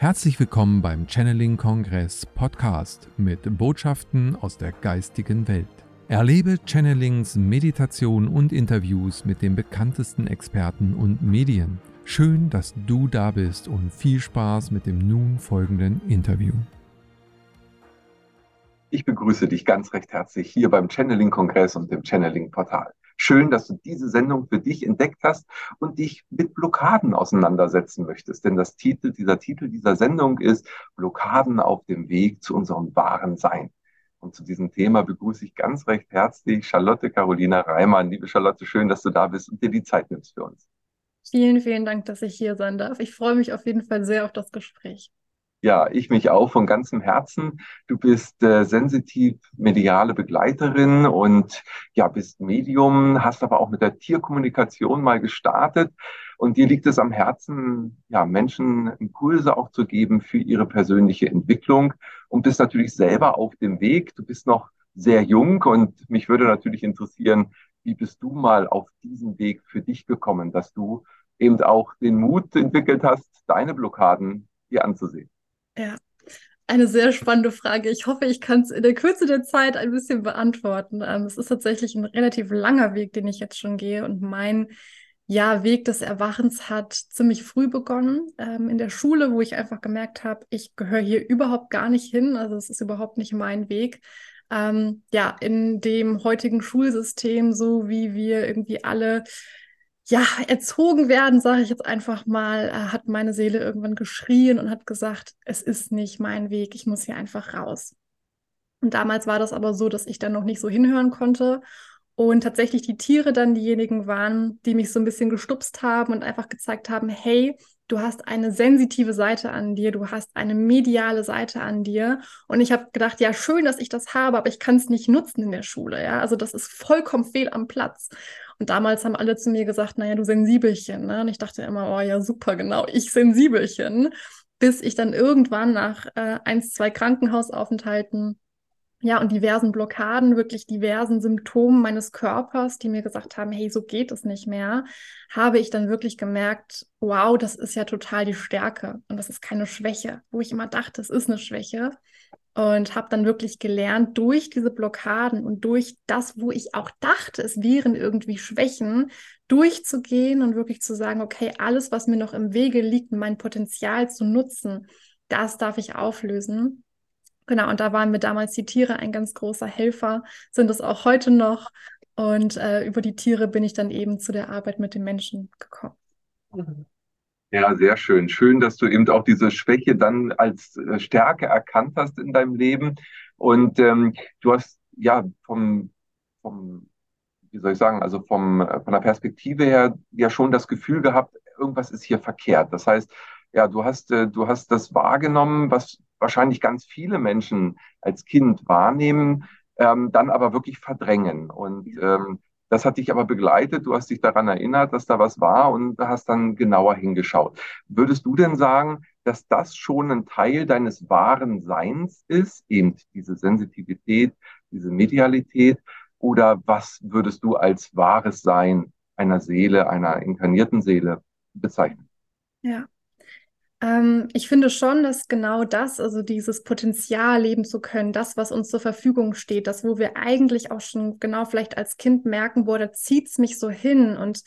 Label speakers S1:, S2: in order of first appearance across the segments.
S1: Herzlich willkommen beim Channeling Kongress Podcast mit Botschaften aus der geistigen Welt. Erlebe Channelings, Meditation und Interviews mit den bekanntesten Experten und Medien. Schön, dass du da bist und viel Spaß mit dem nun folgenden Interview.
S2: Ich begrüße dich ganz recht herzlich hier beim Channeling Kongress und dem Channeling Portal. Schön, dass du diese Sendung für dich entdeckt hast und dich mit Blockaden auseinandersetzen möchtest. Denn das Titel, dieser Titel dieser Sendung ist Blockaden auf dem Weg zu unserem wahren Sein. Und zu diesem Thema begrüße ich ganz recht herzlich Charlotte Carolina Reimann. Liebe Charlotte, schön, dass du da bist und dir die Zeit nimmst für uns.
S3: Vielen, vielen Dank, dass ich hier sein darf. Ich freue mich auf jeden Fall sehr auf das Gespräch.
S2: Ja, ich mich auch von ganzem Herzen. Du bist äh, sensitiv mediale Begleiterin und ja, bist Medium, hast aber auch mit der Tierkommunikation mal gestartet. Und dir liegt es am Herzen, ja, Menschen Impulse auch zu geben für ihre persönliche Entwicklung und bist natürlich selber auf dem Weg. Du bist noch sehr jung und mich würde natürlich interessieren, wie bist du mal auf diesen Weg für dich gekommen, dass du eben auch den Mut entwickelt hast, deine Blockaden dir anzusehen?
S3: Ja, eine sehr spannende Frage. Ich hoffe, ich kann es in der Kürze der Zeit ein bisschen beantworten. Ähm, es ist tatsächlich ein relativ langer Weg, den ich jetzt schon gehe. Und mein ja, Weg des Erwachens hat ziemlich früh begonnen ähm, in der Schule, wo ich einfach gemerkt habe, ich gehöre hier überhaupt gar nicht hin. Also es ist überhaupt nicht mein Weg. Ähm, ja, in dem heutigen Schulsystem, so wie wir irgendwie alle ja, erzogen werden, sage ich jetzt einfach mal, äh, hat meine Seele irgendwann geschrien und hat gesagt, es ist nicht mein Weg, ich muss hier einfach raus. Und damals war das aber so, dass ich dann noch nicht so hinhören konnte und tatsächlich die Tiere dann diejenigen waren, die mich so ein bisschen gestupst haben und einfach gezeigt haben, hey, du hast eine sensitive Seite an dir, du hast eine mediale Seite an dir. Und ich habe gedacht, ja, schön, dass ich das habe, aber ich kann es nicht nutzen in der Schule. Ja, also das ist vollkommen fehl am Platz. Und damals haben alle zu mir gesagt, naja, du Sensibelchen. Ne? Und ich dachte immer, oh ja, super, genau, ich Sensibelchen. Bis ich dann irgendwann nach äh, eins, zwei Krankenhausaufenthalten ja, und diversen Blockaden, wirklich diversen Symptomen meines Körpers, die mir gesagt haben, hey, so geht es nicht mehr, habe ich dann wirklich gemerkt, wow, das ist ja total die Stärke und das ist keine Schwäche, wo ich immer dachte, es ist eine Schwäche. Und habe dann wirklich gelernt, durch diese Blockaden und durch das, wo ich auch dachte, es wären irgendwie Schwächen, durchzugehen und wirklich zu sagen, okay, alles, was mir noch im Wege liegt, mein Potenzial zu nutzen, das darf ich auflösen. Genau, und da waren mir damals die Tiere ein ganz großer Helfer, sind es auch heute noch. Und äh, über die Tiere bin ich dann eben zu der Arbeit mit den Menschen gekommen.
S2: Ja, sehr schön. Schön, dass du eben auch diese Schwäche dann als äh, Stärke erkannt hast in deinem Leben. Und ähm, du hast ja vom, vom, wie soll ich sagen, also vom, äh, von der Perspektive her ja schon das Gefühl gehabt, irgendwas ist hier verkehrt. Das heißt, ja, du hast, äh, du hast das wahrgenommen, was wahrscheinlich ganz viele Menschen als Kind wahrnehmen, ähm, dann aber wirklich verdrängen. Und ähm, das hat dich aber begleitet, du hast dich daran erinnert, dass da was war und hast dann genauer hingeschaut. Würdest du denn sagen, dass das schon ein Teil deines wahren Seins ist, eben diese Sensitivität, diese Medialität? Oder was würdest du als wahres Sein einer Seele, einer inkarnierten Seele bezeichnen?
S3: Ja, ähm, ich finde schon, dass genau das, also dieses Potenzial leben zu können, das, was uns zur Verfügung steht, das, wo wir eigentlich auch schon genau vielleicht als Kind merken, boah, da zieht es mich so hin und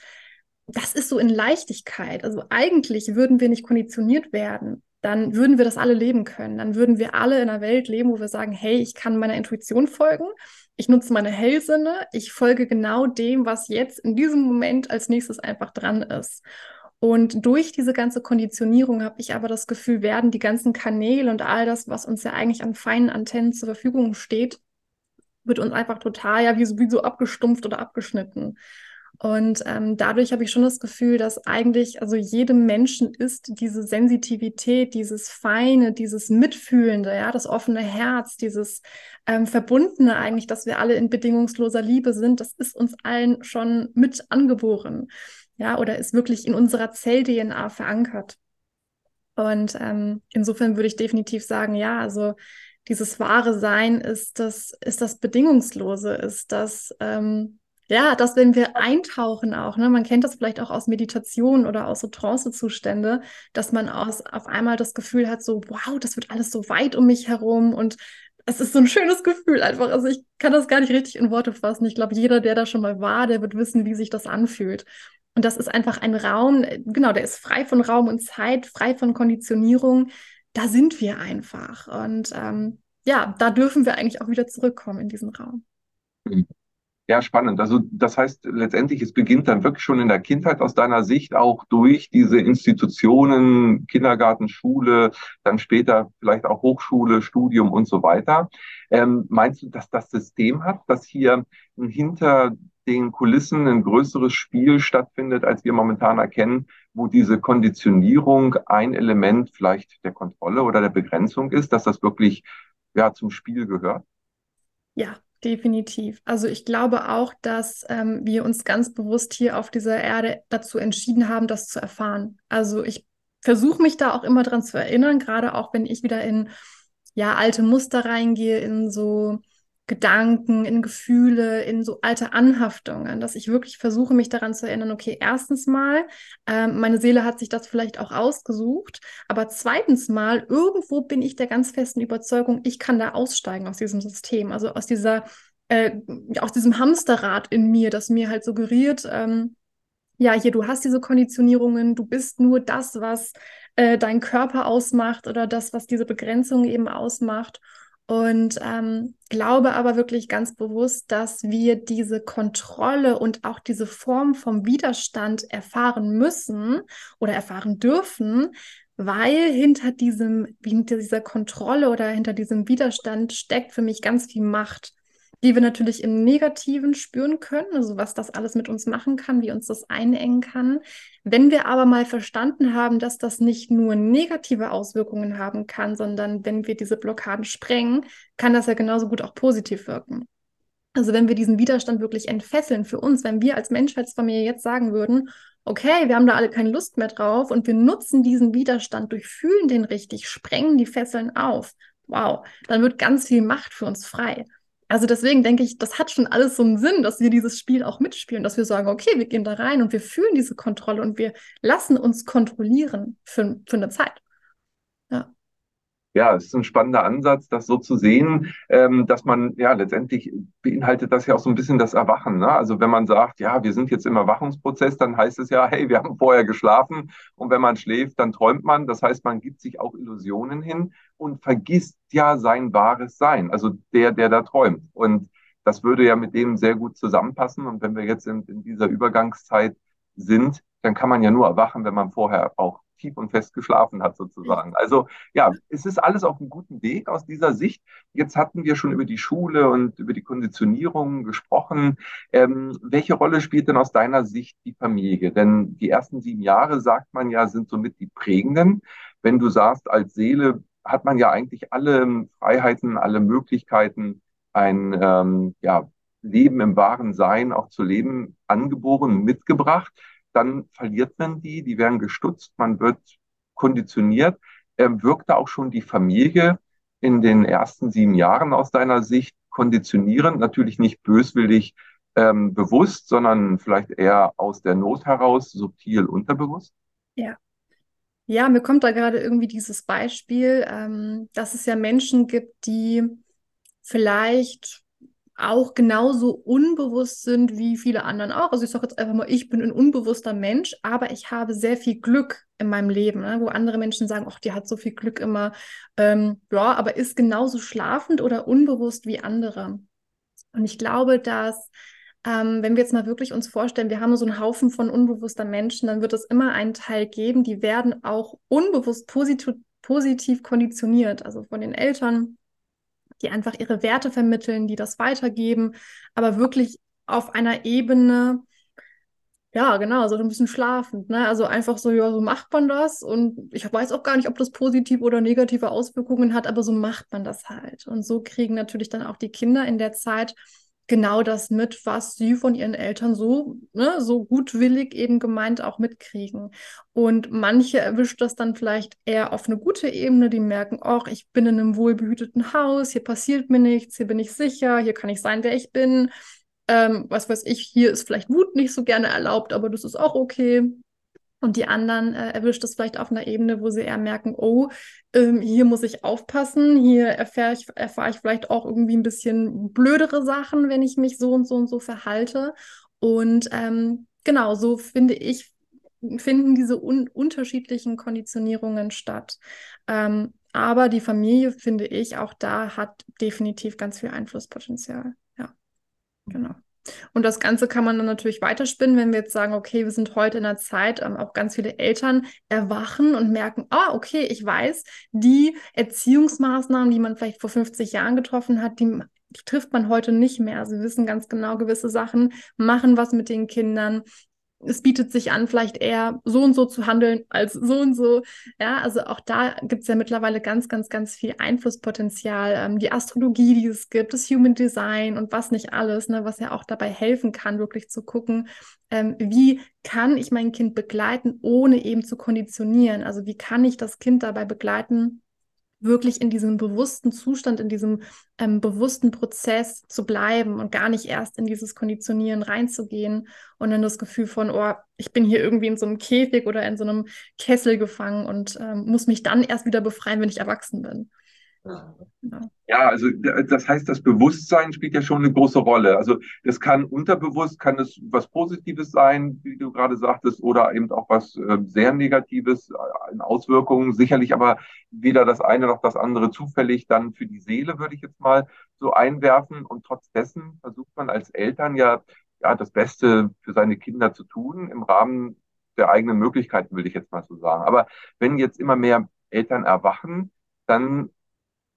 S3: das ist so in Leichtigkeit. Also eigentlich würden wir nicht konditioniert werden, dann würden wir das alle leben können. Dann würden wir alle in einer Welt leben, wo wir sagen, hey, ich kann meiner Intuition folgen, ich nutze meine Hellsinne, ich folge genau dem, was jetzt in diesem Moment als nächstes einfach dran ist. Und durch diese ganze Konditionierung habe ich aber das Gefühl, werden die ganzen Kanäle und all das, was uns ja eigentlich an feinen Antennen zur Verfügung steht, wird uns einfach total ja wie so, wie so abgestumpft oder abgeschnitten. Und ähm, dadurch habe ich schon das Gefühl, dass eigentlich, also jedem Menschen ist diese Sensitivität, dieses Feine, dieses Mitfühlende, ja, das offene Herz, dieses ähm, Verbundene eigentlich, dass wir alle in bedingungsloser Liebe sind, das ist uns allen schon mit angeboren ja, oder ist wirklich in unserer Zell-DNA verankert. Und ähm, insofern würde ich definitiv sagen, ja, also dieses wahre Sein ist das, ist das Bedingungslose, ist das, ähm, Ja, dass wenn wir eintauchen auch, ne, man kennt das vielleicht auch aus Meditation oder aus so Trance-Zustände, dass man aus, auf einmal das Gefühl hat, so, wow, das wird alles so weit um mich herum und es ist so ein schönes Gefühl einfach. Also ich kann das gar nicht richtig in Worte fassen. Ich glaube, jeder, der da schon mal war, der wird wissen, wie sich das anfühlt. Und das ist einfach ein Raum, genau, der ist frei von Raum und Zeit, frei von Konditionierung. Da sind wir einfach. Und ähm, ja, da dürfen wir eigentlich auch wieder zurückkommen in diesen Raum.
S2: Mhm. Ja, spannend. Also das heißt letztendlich, es beginnt dann wirklich schon in der Kindheit aus deiner Sicht auch durch diese Institutionen, Kindergarten, Schule, dann später vielleicht auch Hochschule, Studium und so weiter. Ähm, meinst du, dass das System hat, dass hier hinter den Kulissen ein größeres Spiel stattfindet, als wir momentan erkennen, wo diese Konditionierung ein Element vielleicht der Kontrolle oder der Begrenzung ist, dass das wirklich ja zum Spiel gehört?
S3: Ja, Definitiv. Also ich glaube auch, dass ähm, wir uns ganz bewusst hier auf dieser Erde dazu entschieden haben, das zu erfahren. Also ich versuche mich da auch immer dran zu erinnern, gerade auch wenn ich wieder in ja alte Muster reingehe, in so Gedanken, in Gefühle, in so alte Anhaftungen, dass ich wirklich versuche, mich daran zu erinnern, okay, erstens mal, äh, meine Seele hat sich das vielleicht auch ausgesucht, aber zweitens mal, irgendwo bin ich der ganz festen Überzeugung, ich kann da aussteigen aus diesem System, also aus dieser, äh, aus diesem Hamsterrad in mir, das mir halt suggeriert, ähm, ja, hier, du hast diese Konditionierungen, du bist nur das, was äh, dein Körper ausmacht oder das, was diese Begrenzung eben ausmacht. Und ähm, glaube aber wirklich ganz bewusst, dass wir diese Kontrolle und auch diese Form vom Widerstand erfahren müssen oder erfahren dürfen, weil hinter diesem, hinter dieser Kontrolle oder hinter diesem Widerstand steckt für mich ganz viel Macht die wir natürlich im Negativen spüren können, also was das alles mit uns machen kann, wie uns das einengen kann. Wenn wir aber mal verstanden haben, dass das nicht nur negative Auswirkungen haben kann, sondern wenn wir diese Blockaden sprengen, kann das ja genauso gut auch positiv wirken. Also wenn wir diesen Widerstand wirklich entfesseln für uns, wenn wir als Menschheitsfamilie jetzt sagen würden, okay, wir haben da alle keine Lust mehr drauf und wir nutzen diesen Widerstand, durchfühlen den richtig, sprengen die Fesseln auf, wow, dann wird ganz viel Macht für uns frei. Also deswegen denke ich, das hat schon alles so einen Sinn, dass wir dieses Spiel auch mitspielen, dass wir sagen, okay, wir gehen da rein und wir fühlen diese Kontrolle und wir lassen uns kontrollieren für, für eine Zeit.
S2: Ja. Es ist ein spannender Ansatz, das so zu sehen, ähm, dass man, ja, letztendlich beinhaltet das ja auch so ein bisschen das Erwachen. Ne? Also wenn man sagt, ja, wir sind jetzt im Erwachungsprozess, dann heißt es ja, hey, wir haben vorher geschlafen und wenn man schläft, dann träumt man. Das heißt, man gibt sich auch Illusionen hin und vergisst ja sein wahres Sein, also der, der da träumt. Und das würde ja mit dem sehr gut zusammenpassen. Und wenn wir jetzt in, in dieser Übergangszeit sind, dann kann man ja nur erwachen, wenn man vorher auch tief und fest geschlafen hat, sozusagen. Also ja, es ist alles auf einem guten Weg aus dieser Sicht. Jetzt hatten wir schon über die Schule und über die Konditionierung gesprochen. Ähm, welche Rolle spielt denn aus deiner Sicht die Familie? Denn die ersten sieben Jahre, sagt man ja, sind somit die prägenden. Wenn du sagst, als Seele hat man ja eigentlich alle Freiheiten, alle Möglichkeiten, ein ähm, ja, Leben im wahren Sein auch zu leben, angeboren, mitgebracht. Dann verliert man die, die werden gestutzt, man wird konditioniert. Wirkt da auch schon die Familie in den ersten sieben Jahren aus deiner Sicht konditionierend, natürlich nicht böswillig ähm, bewusst, sondern vielleicht eher aus der Not heraus, subtil unterbewusst?
S3: Ja, ja, mir kommt da gerade irgendwie dieses Beispiel, ähm, dass es ja Menschen gibt, die vielleicht auch genauso unbewusst sind wie viele anderen auch. Also ich sage jetzt einfach mal, ich bin ein unbewusster Mensch, aber ich habe sehr viel Glück in meinem Leben, ne? wo andere Menschen sagen, ach, die hat so viel Glück immer. Ähm, ja, aber ist genauso schlafend oder unbewusst wie andere. Und ich glaube, dass ähm, wenn wir jetzt mal wirklich uns vorstellen, wir haben so einen Haufen von unbewusster Menschen, dann wird es immer einen Teil geben, die werden auch unbewusst positiv, positiv konditioniert, also von den Eltern, die einfach ihre Werte vermitteln, die das weitergeben, aber wirklich auf einer Ebene, ja, genau, so ein bisschen schlafend, ne? Also einfach so, ja, so macht man das und ich weiß auch gar nicht, ob das positive oder negative Auswirkungen hat, aber so macht man das halt. Und so kriegen natürlich dann auch die Kinder in der Zeit genau das mit, was sie von ihren Eltern so, ne, so gutwillig eben gemeint auch mitkriegen. Und manche erwischt das dann vielleicht eher auf eine gute Ebene, die merken, ach, ich bin in einem wohlbehüteten Haus, hier passiert mir nichts, hier bin ich sicher, hier kann ich sein, wer ich bin. ähm, was weiß ich, hier ist vielleicht Wut nicht so gerne erlaubt, aber das ist auch okay. Und die anderen äh, erwischt es vielleicht auf einer Ebene, wo sie eher merken, oh, ähm, hier muss ich aufpassen, hier erfahre ich, erfahre ich vielleicht auch irgendwie ein bisschen blödere Sachen, wenn ich mich so und so und so verhalte. Und ähm, genau, so finde ich, finden diese un unterschiedlichen Konditionierungen statt. Ähm, aber die Familie, finde ich, auch da hat definitiv ganz viel Einflusspotenzial. Ja, genau. Und das Ganze kann man dann natürlich weiterspinnen, wenn wir jetzt sagen, okay, wir sind heute in einer Zeit, ähm, auch ganz viele Eltern erwachen und merken, ah, okay, ich weiß, die Erziehungsmaßnahmen, die man vielleicht vor 50 Jahren getroffen hat, die, die trifft man heute nicht mehr. Sie wissen ganz genau, gewisse Sachen machen was mit den Kindern es bietet sich an, vielleicht eher so und so zu handeln als so und so. Ja, also auch da gibt es ja mittlerweile ganz, ganz, ganz viel Einflusspotenzial. Ähm, die Astrologie, die es gibt, das Human Design und was nicht alles, ne, was ja auch dabei helfen kann, wirklich zu gucken, ähm, wie kann ich mein Kind begleiten, ohne eben zu konditionieren. Also wie kann ich das Kind dabei begleiten, wirklich in diesem bewussten Zustand, in diesem ähm, bewussten Prozess zu bleiben und gar nicht erst in dieses Konditionieren reinzugehen und dann das Gefühl von, oh, ich bin hier irgendwie in so einem Käfig oder in so einem Kessel gefangen und ähm, muss mich dann erst wieder befreien, wenn ich erwachsen bin.
S2: Ja. also das heißt, das Bewusstsein spielt ja schon eine große Rolle. Also das kann unterbewusst, kann es was Positives sein, wie du gerade sagtest, oder eben auch was äh, sehr Negatives äh, in Auswirkungen. Sicherlich aber weder das eine noch das andere zufällig dann für die Seele, würde ich jetzt mal so einwerfen. Und trotz dessen versucht man als Eltern ja, ja das Beste für seine Kinder zu tun, im Rahmen der eigenen Möglichkeiten, will ich jetzt mal so sagen. Aber wenn jetzt immer mehr Eltern erwachen, dann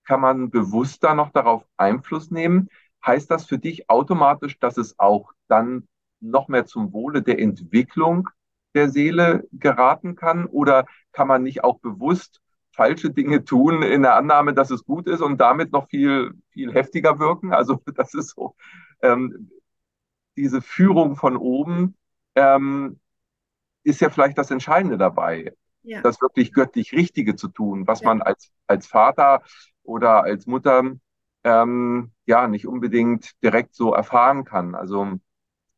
S2: kann man bewusster noch darauf Einfluss nehmen? Heißt das für dich automatisch, dass es auch dann noch mehr zum Wohle der Entwicklung der Seele geraten kann? Oder kann man nicht auch bewusst falsche Dinge tun in der Annahme, dass es gut ist und damit noch viel, viel heftiger wirken? Also das ist so, ähm, diese Führung von oben ähm, ist ja vielleicht das Entscheidende dabei. Ja. Das wirklich göttlich Richtige zu tun, was ja. man als, als Vater oder als Mutter ähm, ja nicht unbedingt direkt so erfahren kann. Also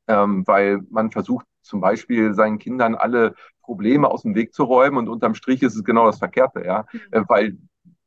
S2: ähm, weil man versucht zum Beispiel seinen Kindern alle Probleme aus dem Weg zu räumen und unterm Strich ist es genau das Verkehrte, ja, mhm. äh, weil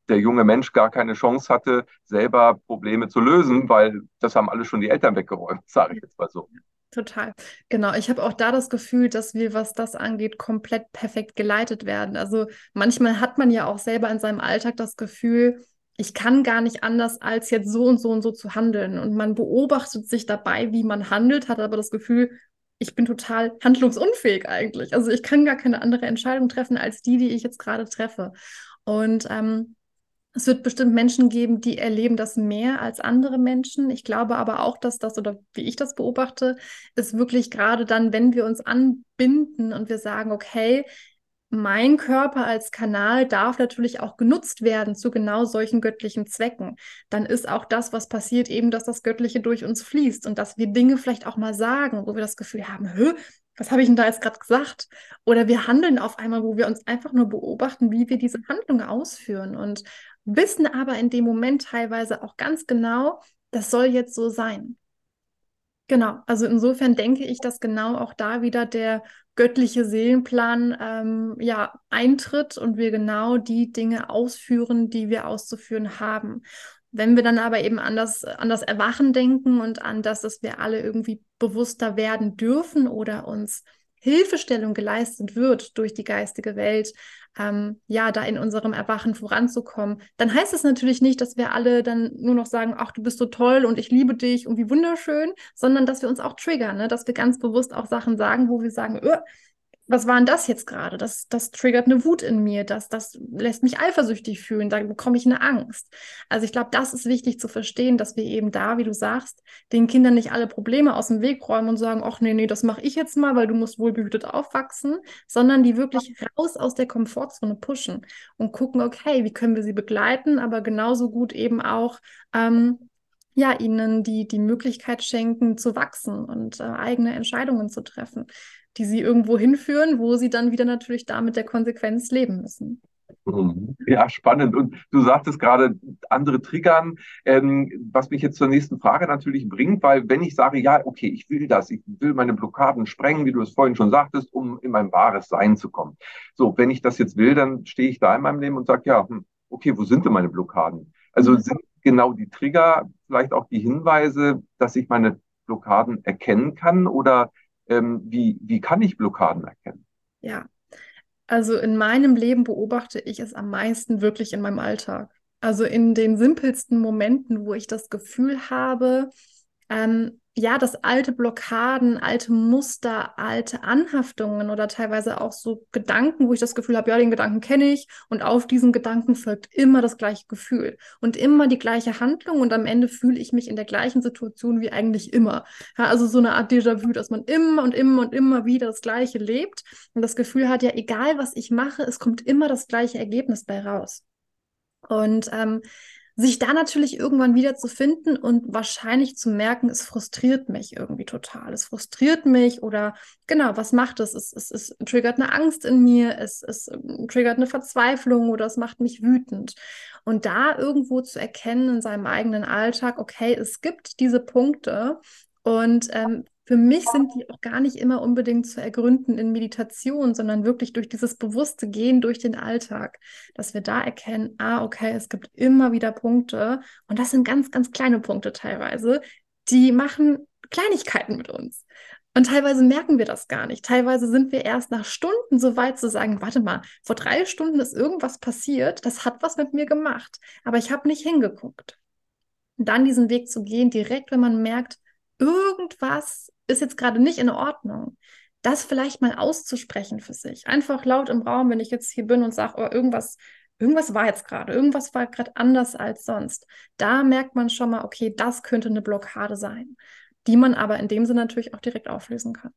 S2: der junge Mensch gar keine Chance hatte, selber Probleme zu lösen, weil das haben alle schon die Eltern weggeräumt, sage ich jetzt mal so.
S3: Total. Genau. Ich habe auch da das Gefühl, dass wir, was das angeht, komplett perfekt geleitet werden. Also manchmal hat man ja auch selber in seinem Alltag das Gefühl, ich kann gar nicht anders, als jetzt so und so und so zu handeln. Und man beobachtet sich dabei, wie man handelt, hat aber das Gefühl, ich bin total handlungsunfähig eigentlich. Also ich kann gar keine andere Entscheidung treffen als die, die ich jetzt gerade treffe. Und ähm, es wird bestimmt Menschen geben, die erleben das mehr als andere Menschen. Ich glaube aber auch, dass das, oder wie ich das beobachte, ist wirklich gerade dann, wenn wir uns anbinden und wir sagen, okay, mein Körper als Kanal darf natürlich auch genutzt werden zu genau solchen göttlichen Zwecken. Dann ist auch das, was passiert, eben, dass das Göttliche durch uns fließt und dass wir Dinge vielleicht auch mal sagen, wo wir das Gefühl haben, Hö, was habe ich denn da jetzt gerade gesagt? Oder wir handeln auf einmal, wo wir uns einfach nur beobachten, wie wir diese Handlung ausführen und wissen aber in dem Moment teilweise auch ganz genau, das soll jetzt so sein. Genau, also insofern denke ich, dass genau auch da wieder der göttliche Seelenplan ähm, ja eintritt und wir genau die Dinge ausführen, die wir auszuführen haben. Wenn wir dann aber eben an das, an das Erwachen denken und an das, dass wir alle irgendwie bewusster werden dürfen oder uns Hilfestellung geleistet wird durch die geistige Welt, ähm, ja, da in unserem Erwachen voranzukommen, dann heißt es natürlich nicht, dass wir alle dann nur noch sagen, ach, du bist so toll und ich liebe dich und wie wunderschön, sondern dass wir uns auch triggern, ne? dass wir ganz bewusst auch Sachen sagen, wo wir sagen, öh, was war denn das jetzt gerade? Das, das triggert eine Wut in mir, das, das lässt mich eifersüchtig fühlen, da bekomme ich eine Angst. Also ich glaube, das ist wichtig zu verstehen, dass wir eben da, wie du sagst, den Kindern nicht alle Probleme aus dem Weg räumen und sagen, ach nee, nee, das mache ich jetzt mal, weil du musst wohlbehütet aufwachsen, sondern die wirklich raus aus der Komfortzone pushen und gucken, okay, wie können wir sie begleiten, aber genauso gut eben auch ähm, ja, ihnen die, die Möglichkeit schenken, zu wachsen und äh, eigene Entscheidungen zu treffen die sie irgendwo hinführen, wo sie dann wieder natürlich da mit der Konsequenz leben müssen.
S2: Ja, spannend. Und du sagtest gerade, andere triggern, ähm, was mich jetzt zur nächsten Frage natürlich bringt, weil wenn ich sage, ja, okay, ich will das, ich will meine Blockaden sprengen, wie du es vorhin schon sagtest, um in mein wahres Sein zu kommen. So, wenn ich das jetzt will, dann stehe ich da in meinem Leben und sage, ja, hm, okay, wo sind denn meine Blockaden? Also mhm. sind genau die Trigger vielleicht auch die Hinweise, dass ich meine Blockaden erkennen kann oder ähm, wie, wie kann ich Blockaden erkennen?
S3: Ja, also in meinem Leben beobachte ich es am meisten wirklich in meinem Alltag. Also in den simpelsten Momenten, wo ich das Gefühl habe, ähm, ja, dass alte Blockaden, alte Muster, alte Anhaftungen oder teilweise auch so Gedanken, wo ich das Gefühl habe, ja, den Gedanken kenne ich und auf diesen Gedanken folgt immer das gleiche Gefühl und immer die gleiche Handlung und am Ende fühle ich mich in der gleichen Situation wie eigentlich immer. Ja, also so eine Art Déjà-vu, dass man immer und immer und immer wieder das Gleiche lebt und das Gefühl hat, ja, egal was ich mache, es kommt immer das gleiche Ergebnis bei raus. Und ähm, sich da natürlich irgendwann wieder zu finden und wahrscheinlich zu merken, es frustriert mich irgendwie total. Es frustriert mich oder genau, was macht es? Es, es, es triggert eine Angst in mir, es, es ähm, triggert eine Verzweiflung oder es macht mich wütend. Und da irgendwo zu erkennen in seinem eigenen Alltag, okay, es gibt diese Punkte und ähm, für mich sind die auch gar nicht immer unbedingt zu ergründen in Meditation, sondern wirklich durch dieses bewusste Gehen durch den Alltag, dass wir da erkennen, ah, okay, es gibt immer wieder Punkte und das sind ganz, ganz kleine Punkte teilweise, die machen Kleinigkeiten mit uns. Und teilweise merken wir das gar nicht. Teilweise sind wir erst nach Stunden so weit zu sagen, warte mal, vor drei Stunden ist irgendwas passiert, das hat was mit mir gemacht, aber ich habe nicht hingeguckt. Und dann diesen Weg zu gehen, direkt, wenn man merkt, irgendwas ist jetzt gerade nicht in Ordnung, das vielleicht mal auszusprechen für sich. Einfach laut im Raum, wenn ich jetzt hier bin und sage, oh, irgendwas, irgendwas war jetzt gerade, irgendwas war gerade anders als sonst. Da merkt man schon mal, okay, das könnte eine Blockade sein, die man aber in dem Sinne natürlich auch direkt auflösen kann.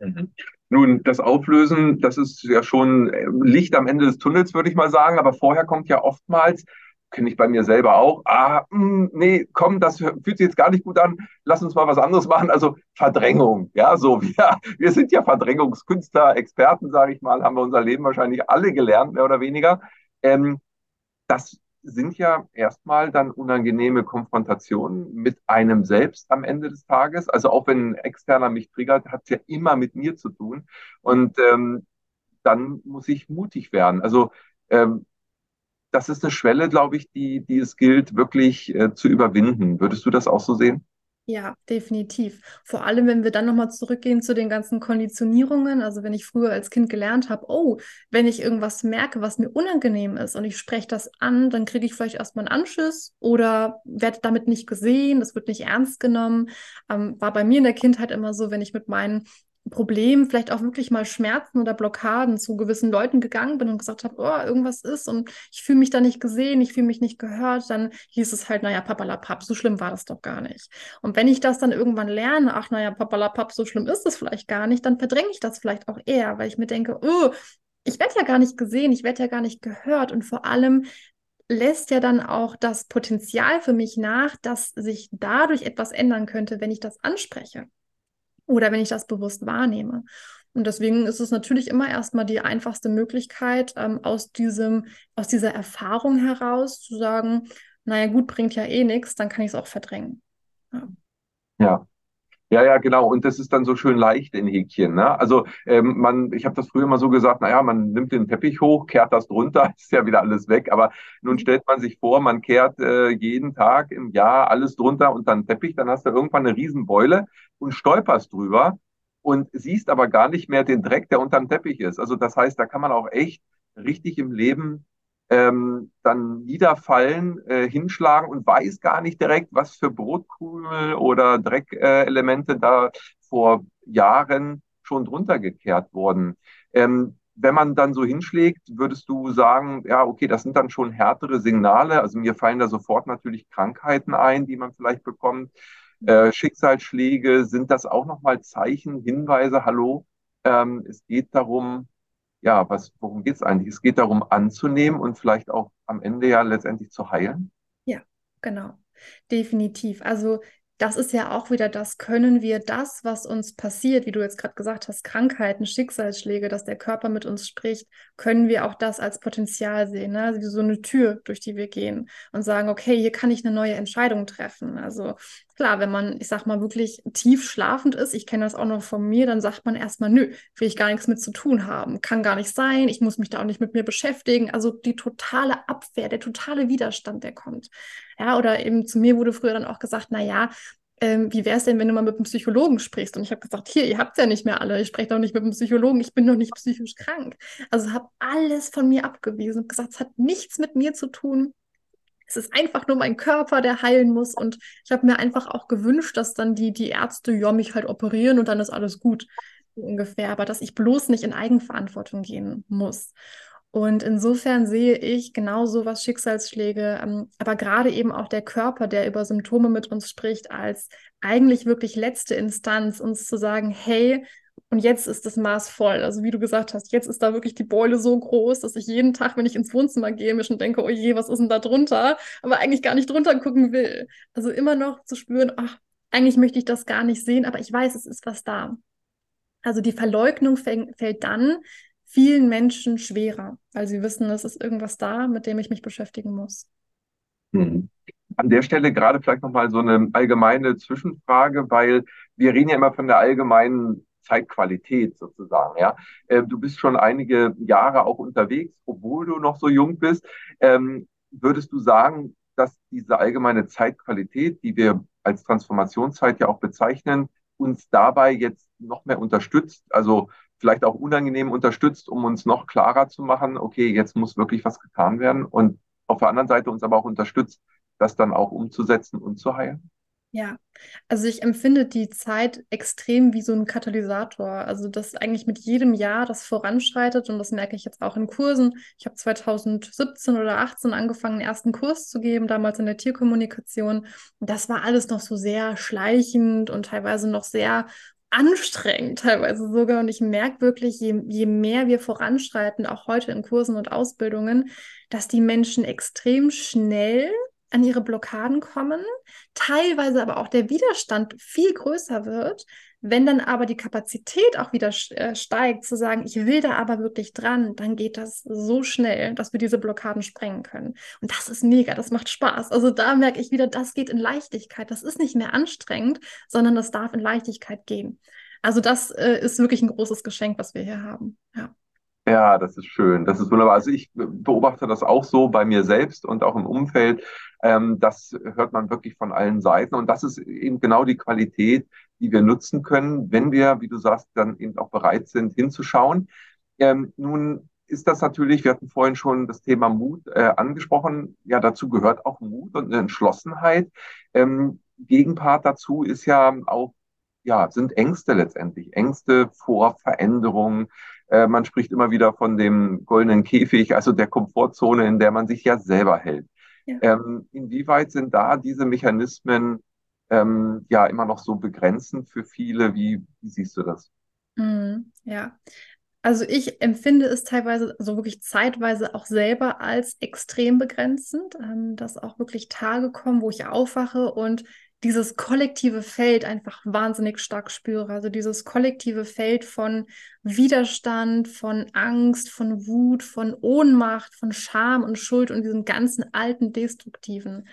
S2: Mhm. Nun, das Auflösen, das ist ja schon äh, Licht am Ende des Tunnels, würde ich mal sagen, aber vorher kommt ja oftmals kenne ich bei mir selber auch, ah, mh, hm, nee, komm, das fühlt sich jetzt gar nicht gut an, lass uns mal was anderes machen. Also Verdrängung, ja, so, wir, wir sind ja Verdrängungskünstler, Experten, sage ich mal, haben wir unser Leben wahrscheinlich alle gelernt, mehr oder weniger. Ähm, das sind ja erstmal dann unangenehme Konfrontationen mit einem selbst am Ende des Tages. Also auch wenn ein Externer mich triggert, hat es ja immer mit mir zu tun. Und ähm, dann muss ich mutig werden. Also ähm, das ist eine Schwelle, glaube ich, die, die es gilt, wirklich äh, zu überwinden. Würdest du das auch so sehen?
S3: Ja, definitiv. Vor allem, wenn wir dann nochmal zurückgehen zu den ganzen Konditionierungen. Also wenn ich früher als Kind gelernt habe, oh, wenn ich irgendwas merke, was mir unangenehm ist und ich spreche das an, dann kriege ich vielleicht erstmal einen Anschiss oder werde damit nicht gesehen, das wird nicht ernst genommen. Ähm, war bei mir in der Kindheit immer so, wenn ich mit meinen Problem, vielleicht auch wirklich mal Schmerzen oder Blockaden zu gewissen Leuten gegangen bin und gesagt habe, oh, irgendwas ist und ich fühle mich da nicht gesehen, ich fühle mich nicht gehört, dann hieß es halt, naja, papalapap, so schlimm war das doch gar nicht. Und wenn ich das dann irgendwann lerne, ach, naja, papalapap, so schlimm ist es vielleicht gar nicht, dann verdränge ich das vielleicht auch eher, weil ich mir denke, oh, ich werde ja gar nicht gesehen, ich werde ja gar nicht gehört und vor allem lässt ja dann auch das Potenzial für mich nach, dass sich dadurch etwas ändern könnte, wenn ich das anspreche oder wenn ich das bewusst wahrnehme. Und deswegen ist es natürlich immer erstmal die einfachste Möglichkeit, ähm, aus diesem, aus dieser Erfahrung heraus zu sagen, naja, gut, bringt ja eh nichts, dann kann ich es auch verdrängen.
S2: Ja. ja. Ja, ja, genau. Und das ist dann so schön leicht in Häkchen. Ne? Also ähm, man, ich habe das früher immer so gesagt, naja, man nimmt den Teppich hoch, kehrt das drunter, ist ja wieder alles weg. Aber nun mhm. stellt man sich vor, man kehrt äh, jeden Tag im Jahr alles drunter unter den Teppich, dann hast du irgendwann eine Riesenbeule und stolperst drüber und siehst aber gar nicht mehr den Dreck, der unter dem Teppich ist. Also das heißt, da kann man auch echt richtig im Leben ähm, dann niederfallen, äh, hinschlagen und weiß gar nicht direkt, was für Brotkrümel oder Dreckelemente äh, da vor Jahren schon drunter gekehrt wurden. Ähm, wenn man dann so hinschlägt, würdest du sagen, ja, okay, das sind dann schon härtere Signale. Also mir fallen da sofort natürlich Krankheiten ein, die man vielleicht bekommt. Äh, Schicksalsschläge, sind das auch nochmal Zeichen, Hinweise, hallo, ähm, es geht darum, ja, was, worum geht es eigentlich? Es geht darum, anzunehmen und vielleicht auch am Ende ja letztendlich zu heilen.
S3: Ja, genau. Definitiv. Also das ist ja auch wieder das, können wir das, was uns passiert, wie du jetzt gerade gesagt hast, Krankheiten, Schicksalsschläge, dass der Körper mit uns spricht, können wir auch das als Potenzial sehen, ne? also wie so eine Tür, durch die wir gehen und sagen, okay, hier kann ich eine neue Entscheidung treffen. Also klar, wenn man, ich sag mal, wirklich tief schlafend ist, ich kenne das auch noch von mir, dann sagt man erstmal, nö, will ich gar nichts mit zu tun haben, kann gar nicht sein, ich muss mich da auch nicht mit mir beschäftigen. Also die totale Abwehr, der totale Widerstand, der kommt. Ja, oder eben zu mir wurde früher dann auch gesagt, na ja, ähm, wie wäre es denn, wenn du mal mit einem Psychologen sprichst? Und ich habe gesagt, hier, ihr habt ja nicht mehr alle, ich spreche doch nicht mit einem Psychologen, ich bin doch nicht psychisch krank. Also habe alles von mir abgewiesen und gesagt, es hat nichts mit mir zu tun. Es ist einfach nur mein Körper, der heilen muss. Und ich habe mir einfach auch gewünscht, dass dann die, die Ärzte ja mich halt operieren und dann ist alles gut, ungefähr. Aber dass ich bloß nicht in Eigenverantwortung gehen muss. Und insofern sehe ich genau so was Schicksalsschläge, ähm, aber gerade eben auch der Körper, der über Symptome mit uns spricht, als eigentlich wirklich letzte Instanz, uns zu sagen, hey, und jetzt ist das Maß voll. Also wie du gesagt hast, jetzt ist da wirklich die Beule so groß, dass ich jeden Tag, wenn ich ins Wohnzimmer gehe, mir schon denke, oh je, was ist denn da drunter? Aber eigentlich gar nicht drunter gucken will. Also immer noch zu spüren, ach, eigentlich möchte ich das gar nicht sehen, aber ich weiß, es ist was da. Also die Verleugnung fällt dann, vielen Menschen schwerer, weil sie wissen, es ist irgendwas da, mit dem ich mich beschäftigen muss.
S2: Hm. An der Stelle gerade vielleicht nochmal so eine allgemeine Zwischenfrage, weil wir reden ja immer von der allgemeinen Zeitqualität sozusagen. Ja, äh, du bist schon einige Jahre auch unterwegs, obwohl du noch so jung bist. Ähm, würdest du sagen, dass diese allgemeine Zeitqualität, die wir als Transformationszeit ja auch bezeichnen, uns dabei jetzt noch mehr unterstützt? Also vielleicht auch unangenehm unterstützt, um uns noch klarer zu machen, okay, jetzt muss wirklich was getan werden und auf der anderen Seite uns aber auch unterstützt, das dann auch umzusetzen und zu heilen?
S3: Ja, also ich empfinde die Zeit extrem wie so ein Katalysator. Also das eigentlich mit jedem Jahr das voranschreitet und das merke ich jetzt auch in Kursen. Ich habe 2017 oder 18 angefangen, einen ersten Kurs zu geben, damals in der Tierkommunikation. Das war alles noch so sehr schleichend und teilweise noch sehr anstrengend teilweise sogar. Und ich merke wirklich, je, je mehr wir voranschreiten, auch heute in Kursen und Ausbildungen, dass die Menschen extrem schnell an ihre Blockaden kommen, teilweise aber auch der Widerstand viel größer wird, wenn dann aber die Kapazität auch wieder äh, steigt, zu sagen, ich will da aber wirklich dran, dann geht das so schnell, dass wir diese Blockaden sprengen können. Und das ist mega, das macht Spaß. Also da merke ich wieder, das geht in Leichtigkeit. Das ist nicht mehr anstrengend, sondern das darf in Leichtigkeit gehen. Also das äh, ist wirklich ein großes Geschenk, was wir hier haben. Ja.
S2: Ja, das ist schön. Das ist wunderbar. Also ich beobachte das auch so bei mir selbst und auch im Umfeld. Ähm, das hört man wirklich von allen Seiten. Und das ist eben genau die Qualität, die wir nutzen können, wenn wir, wie du sagst, dann eben auch bereit sind, hinzuschauen. Ähm, nun ist das natürlich, wir hatten vorhin schon das Thema Mut äh, angesprochen. Ja, dazu gehört auch Mut und eine Entschlossenheit. Ähm, Gegenpart dazu ist ja auch, ja, sind Ängste letztendlich. Ängste vor Veränderungen. Äh, man spricht immer wieder von dem goldenen Käfig, also der Komfortzone, in der man sich ja selber hält. Ja. Ähm, inwieweit sind da diese Mechanismen ähm, ja immer noch so begrenzend für viele? Wie, wie siehst du das?
S3: Mm, ja, also ich empfinde es teilweise, also wirklich zeitweise auch selber als extrem begrenzend, ähm, dass auch wirklich Tage kommen, wo ich aufwache und dieses kollektive Feld einfach wahnsinnig stark spüre. Also dieses kollektive Feld von Widerstand, von Angst, von Wut, von Ohnmacht, von Scham und Schuld und diesem ganzen alten Destruktiven.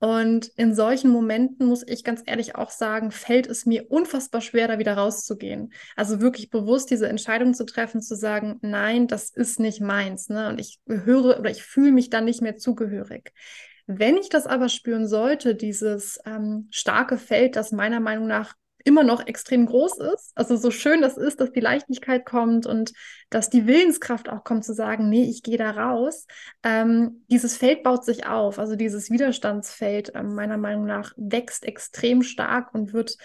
S3: Und in solchen Momenten muss ich ganz ehrlich auch sagen, fällt es mir unfassbar schwer, da wieder rauszugehen. Also wirklich bewusst diese Entscheidung zu treffen, zu sagen, nein, das ist nicht meins. Ne? Und ich höre oder ich fühle mich dann nicht mehr zugehörig. Wenn ich das aber spüren sollte, dieses ähm, starke Feld, das meiner Meinung nach immer noch extrem groß ist, also so schön das ist, dass die Leichtigkeit kommt und dass die Willenskraft auch kommt zu sagen, nee, ich gehe da raus, ähm, dieses Feld baut sich auf, also dieses Widerstandsfeld äh, meiner Meinung nach wächst extrem stark und wird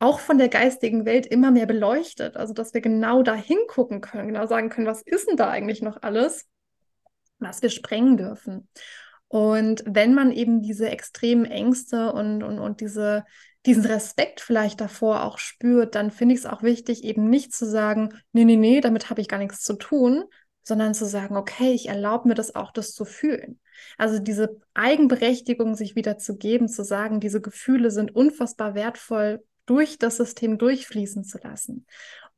S3: auch von der geistigen Welt immer mehr beleuchtet, also dass wir genau da hingucken können, genau sagen können, was ist denn da eigentlich noch alles, was wir sprengen dürfen. Und wenn man eben diese extremen Ängste und, und, und diese, diesen Respekt vielleicht davor auch spürt, dann finde ich es auch wichtig, eben nicht zu sagen, nee, nee, nee, damit habe ich gar nichts zu tun, sondern zu sagen, okay, ich erlaube mir das auch, das zu fühlen. Also diese Eigenberechtigung, sich wieder zu geben, zu sagen, diese Gefühle sind unfassbar wertvoll, durch das System durchfließen zu lassen.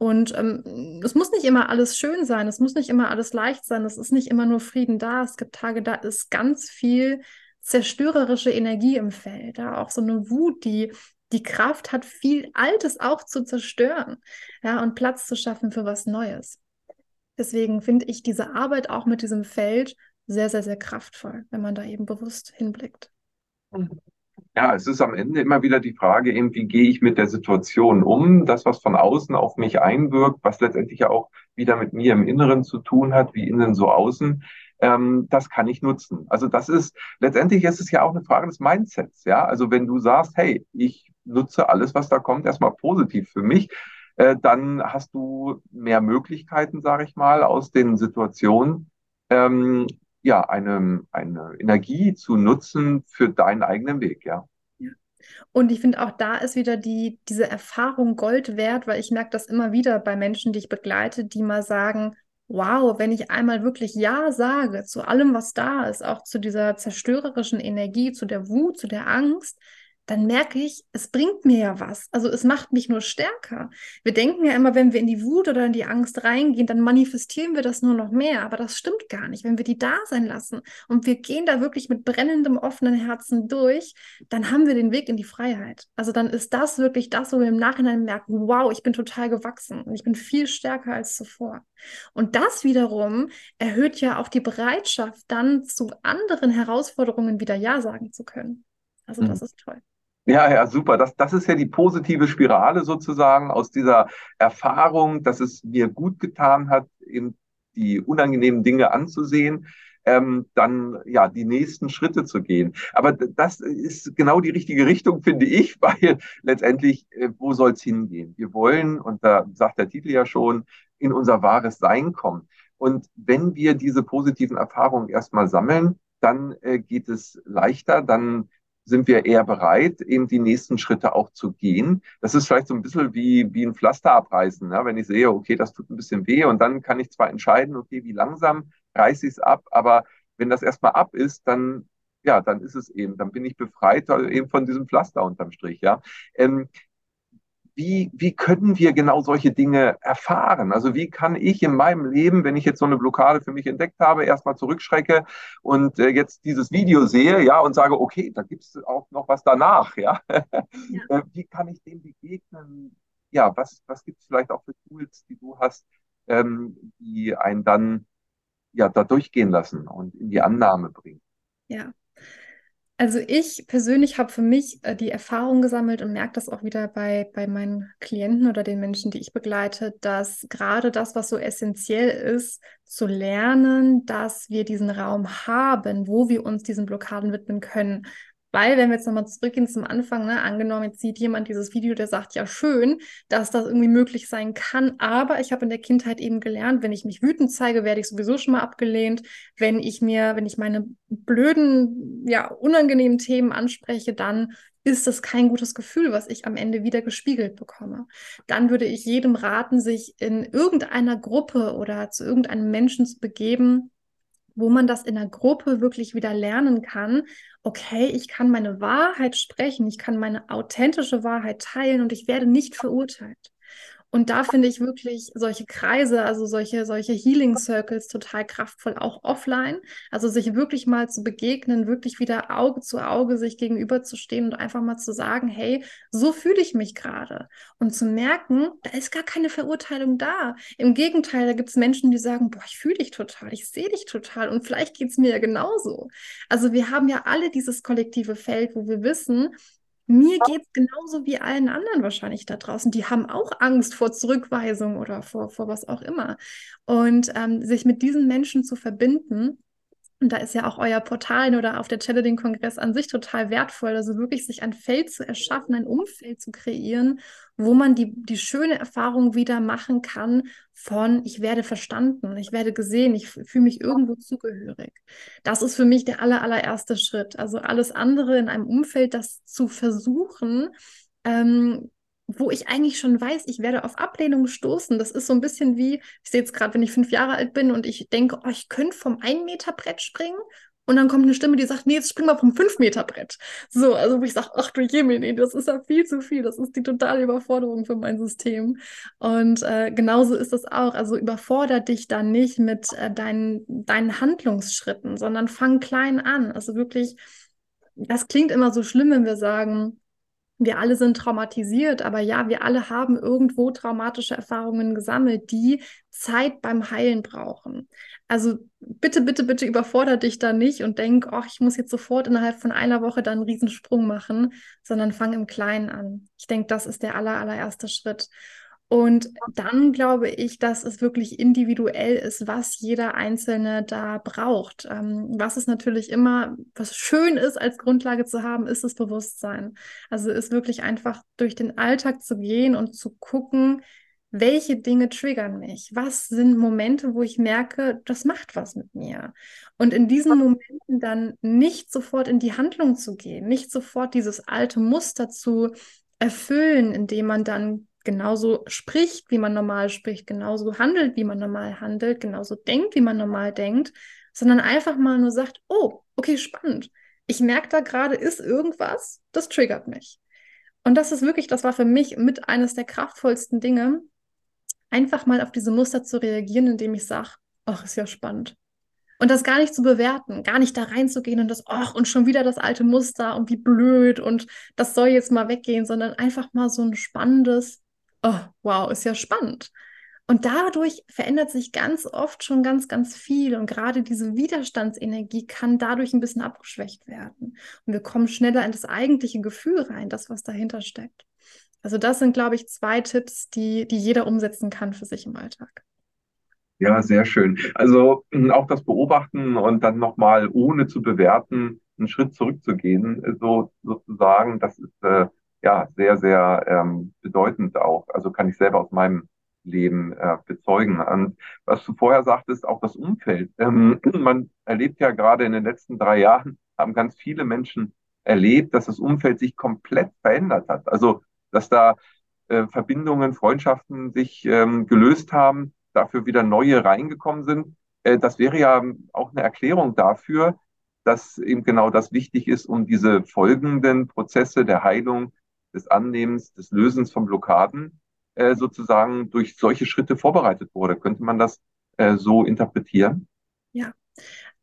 S3: Und ähm, es muss nicht immer alles schön sein, es muss nicht immer alles leicht sein, es ist nicht immer nur Frieden da. Es gibt Tage, da ist ganz viel zerstörerische Energie im Feld, da auch so eine Wut, die die Kraft hat, viel Altes auch zu zerstören, ja, und Platz zu schaffen für was Neues. Deswegen finde ich diese Arbeit auch mit diesem Feld sehr, sehr, sehr kraftvoll, wenn man da eben bewusst hinblickt.
S2: Ja, es ist am Ende immer wieder die Frage, eben, wie gehe ich mit der Situation um? Das, was von außen auf mich einwirkt, was letztendlich ja auch wieder mit mir im Inneren zu tun hat, wie innen so außen, ähm, das kann ich nutzen. Also das ist, letztendlich ist es ja auch eine Frage des Mindsets, ja. Also wenn du sagst, hey, ich nutze alles, was da kommt, erstmal positiv für mich, äh, dann hast du mehr Möglichkeiten, sage ich mal, aus den Situationen, ähm, ja, eine, eine Energie zu nutzen für deinen eigenen Weg, ja.
S3: Und ich finde auch da ist wieder die, diese Erfahrung Gold wert, weil ich merke das immer wieder bei Menschen, die ich begleite, die mal sagen, wow, wenn ich einmal wirklich Ja sage zu allem, was da ist, auch zu dieser zerstörerischen Energie, zu der Wut, zu der Angst, dann merke ich, es bringt mir ja was. Also es macht mich nur stärker. Wir denken ja immer, wenn wir in die Wut oder in die Angst reingehen, dann manifestieren wir das nur noch mehr. Aber das stimmt gar nicht. Wenn wir die da sein lassen und wir gehen da wirklich mit brennendem, offenen Herzen durch, dann haben wir den Weg in die Freiheit. Also dann ist das wirklich das, wo wir im Nachhinein merken, wow, ich bin total gewachsen und ich bin viel stärker als zuvor. Und das wiederum erhöht ja auch die Bereitschaft, dann zu anderen Herausforderungen wieder Ja sagen zu können. Also das mhm. ist toll.
S2: Ja, ja, super. Das, das ist ja die positive Spirale sozusagen aus dieser Erfahrung, dass es mir gut getan hat, eben die unangenehmen Dinge anzusehen, ähm, dann ja die nächsten Schritte zu gehen. Aber das ist genau die richtige Richtung, finde ich, weil letztendlich, äh, wo soll es hingehen? Wir wollen, und da sagt der Titel ja schon, in unser wahres Sein kommen. Und wenn wir diese positiven Erfahrungen erstmal sammeln, dann äh, geht es leichter, dann sind wir eher bereit, eben die nächsten Schritte auch zu gehen. Das ist vielleicht so ein bisschen wie, wie ein Pflaster abreißen. Ne? Wenn ich sehe, okay, das tut ein bisschen weh und dann kann ich zwar entscheiden, okay, wie langsam reiße ich es ab, aber wenn das erstmal ab ist, dann ja, dann ist es eben, dann bin ich befreit eben von diesem Pflaster unterm Strich, ja. Ähm, wie, wie können wir genau solche Dinge erfahren? Also wie kann ich in meinem Leben, wenn ich jetzt so eine Blockade für mich entdeckt habe, erstmal zurückschrecke und äh, jetzt dieses Video sehe, ja, und sage, okay, da gibt es auch noch was danach, ja. ja. Äh, wie kann ich dem begegnen? Ja, was, was gibt es vielleicht auch für Tools, die du hast, ähm, die einen dann ja da durchgehen lassen und in die Annahme bringen?
S3: Ja, also ich persönlich habe für mich äh, die Erfahrung gesammelt und merke das auch wieder bei, bei meinen Klienten oder den Menschen, die ich begleite, dass gerade das, was so essentiell ist, zu lernen, dass wir diesen Raum haben, wo wir uns diesen Blockaden widmen können, weil, wenn wir jetzt nochmal zurückgehen zum Anfang, ne, angenommen, jetzt sieht jemand dieses Video, der sagt, ja, schön, dass das irgendwie möglich sein kann, aber ich habe in der Kindheit eben gelernt, wenn ich mich wütend zeige, werde ich sowieso schon mal abgelehnt. Wenn ich mir, wenn ich meine blöden, ja, unangenehmen Themen anspreche, dann ist das kein gutes Gefühl, was ich am Ende wieder gespiegelt bekomme. Dann würde ich jedem raten, sich in irgendeiner Gruppe oder zu irgendeinem Menschen zu begeben, wo man das in der Gruppe wirklich wieder lernen kann. Okay, ich kann meine Wahrheit sprechen, ich kann meine authentische Wahrheit teilen und ich werde nicht verurteilt. Und da finde ich wirklich solche Kreise, also solche, solche Healing Circles total kraftvoll, auch offline. Also sich wirklich mal zu begegnen, wirklich wieder Auge zu Auge sich gegenüberzustehen und einfach mal zu sagen, hey, so fühle ich mich gerade. Und zu merken, da ist gar keine Verurteilung da. Im Gegenteil, da gibt es Menschen, die sagen, boah, ich fühle dich total, ich sehe dich total und vielleicht geht es mir ja genauso. Also wir haben ja alle dieses kollektive Feld, wo wir wissen, mir geht es genauso wie allen anderen wahrscheinlich da draußen. Die haben auch Angst vor Zurückweisung oder vor, vor was auch immer. Und ähm, sich mit diesen Menschen zu verbinden, und da ist ja auch euer Portal oder auf der Channeling-Kongress an sich total wertvoll, also wirklich sich ein Feld zu erschaffen, ein Umfeld zu kreieren, wo man die, die schöne Erfahrung wieder machen kann von, ich werde verstanden, ich werde gesehen, ich fühle mich irgendwo zugehörig. Das ist für mich der aller, allererste Schritt. Also alles andere in einem Umfeld, das zu versuchen, ähm, wo ich eigentlich schon weiß, ich werde auf Ablehnung stoßen. Das ist so ein bisschen wie, ich sehe jetzt gerade, wenn ich fünf Jahre alt bin und ich denke, oh, ich könnte vom 1 Meter Brett springen Und dann kommt eine Stimme, die sagt, nee, jetzt spring mal vom 5-Meter-Brett. So, also wo ich sage, ach du Jemini, das ist ja viel zu viel. Das ist die totale Überforderung für mein System. Und äh, genauso ist das auch. Also überfordere dich da nicht mit äh, deinen, deinen Handlungsschritten, sondern fang klein an. Also wirklich, das klingt immer so schlimm, wenn wir sagen, wir alle sind traumatisiert, aber ja, wir alle haben irgendwo traumatische Erfahrungen gesammelt, die Zeit beim Heilen brauchen. Also bitte, bitte, bitte überfordere dich da nicht und denk, oh, ich muss jetzt sofort innerhalb von einer Woche dann einen Riesensprung machen, sondern fang im Kleinen an. Ich denke, das ist der aller, allererste Schritt. Und dann glaube ich, dass es wirklich individuell ist, was jeder Einzelne da braucht. Ähm, was es natürlich immer, was schön ist, als Grundlage zu haben, ist das Bewusstsein. Also ist wirklich einfach durch den Alltag zu gehen und zu gucken, welche Dinge triggern mich? Was sind Momente, wo ich merke, das macht was mit mir? Und in diesen Momenten dann nicht sofort in die Handlung zu gehen, nicht sofort dieses alte Muster zu erfüllen, indem man dann genauso spricht, wie man normal spricht, genauso handelt, wie man normal handelt, genauso denkt, wie man normal denkt, sondern einfach mal nur sagt, oh, okay, spannend. Ich merke da gerade ist irgendwas, das triggert mich. Und das ist wirklich, das war für mich mit eines der kraftvollsten Dinge, einfach mal auf diese Muster zu reagieren, indem ich sage, ach, ist ja spannend. Und das gar nicht zu bewerten, gar nicht da reinzugehen und das, ach, und schon wieder das alte Muster und wie blöd und das soll jetzt mal weggehen, sondern einfach mal so ein spannendes, oh, wow, ist ja spannend. Und dadurch verändert sich ganz oft schon ganz, ganz viel. Und gerade diese Widerstandsenergie kann dadurch ein bisschen abgeschwächt werden. Und wir kommen schneller in das eigentliche Gefühl rein, das, was dahinter steckt. Also das sind, glaube ich, zwei Tipps, die, die jeder umsetzen kann für sich im Alltag.
S2: Ja, sehr schön. Also auch das Beobachten und dann nochmal ohne zu bewerten, einen Schritt zurückzugehen, so sozusagen, das ist äh, ja, sehr, sehr ähm, bedeutend auch. Also kann ich selber aus meinem Leben äh, bezeugen. Und was du vorher sagtest, auch das Umfeld. Ähm, man erlebt ja gerade in den letzten drei Jahren, haben ganz viele Menschen erlebt, dass das Umfeld sich komplett verändert hat. Also, dass da äh, Verbindungen, Freundschaften sich ähm, gelöst haben, dafür wieder neue reingekommen sind. Äh, das wäre ja auch eine Erklärung dafür, dass eben genau das wichtig ist, um diese folgenden Prozesse der Heilung des Annehmens, des Lösens von Blockaden äh, sozusagen durch solche Schritte vorbereitet wurde. Könnte man das äh, so interpretieren?
S3: Ja.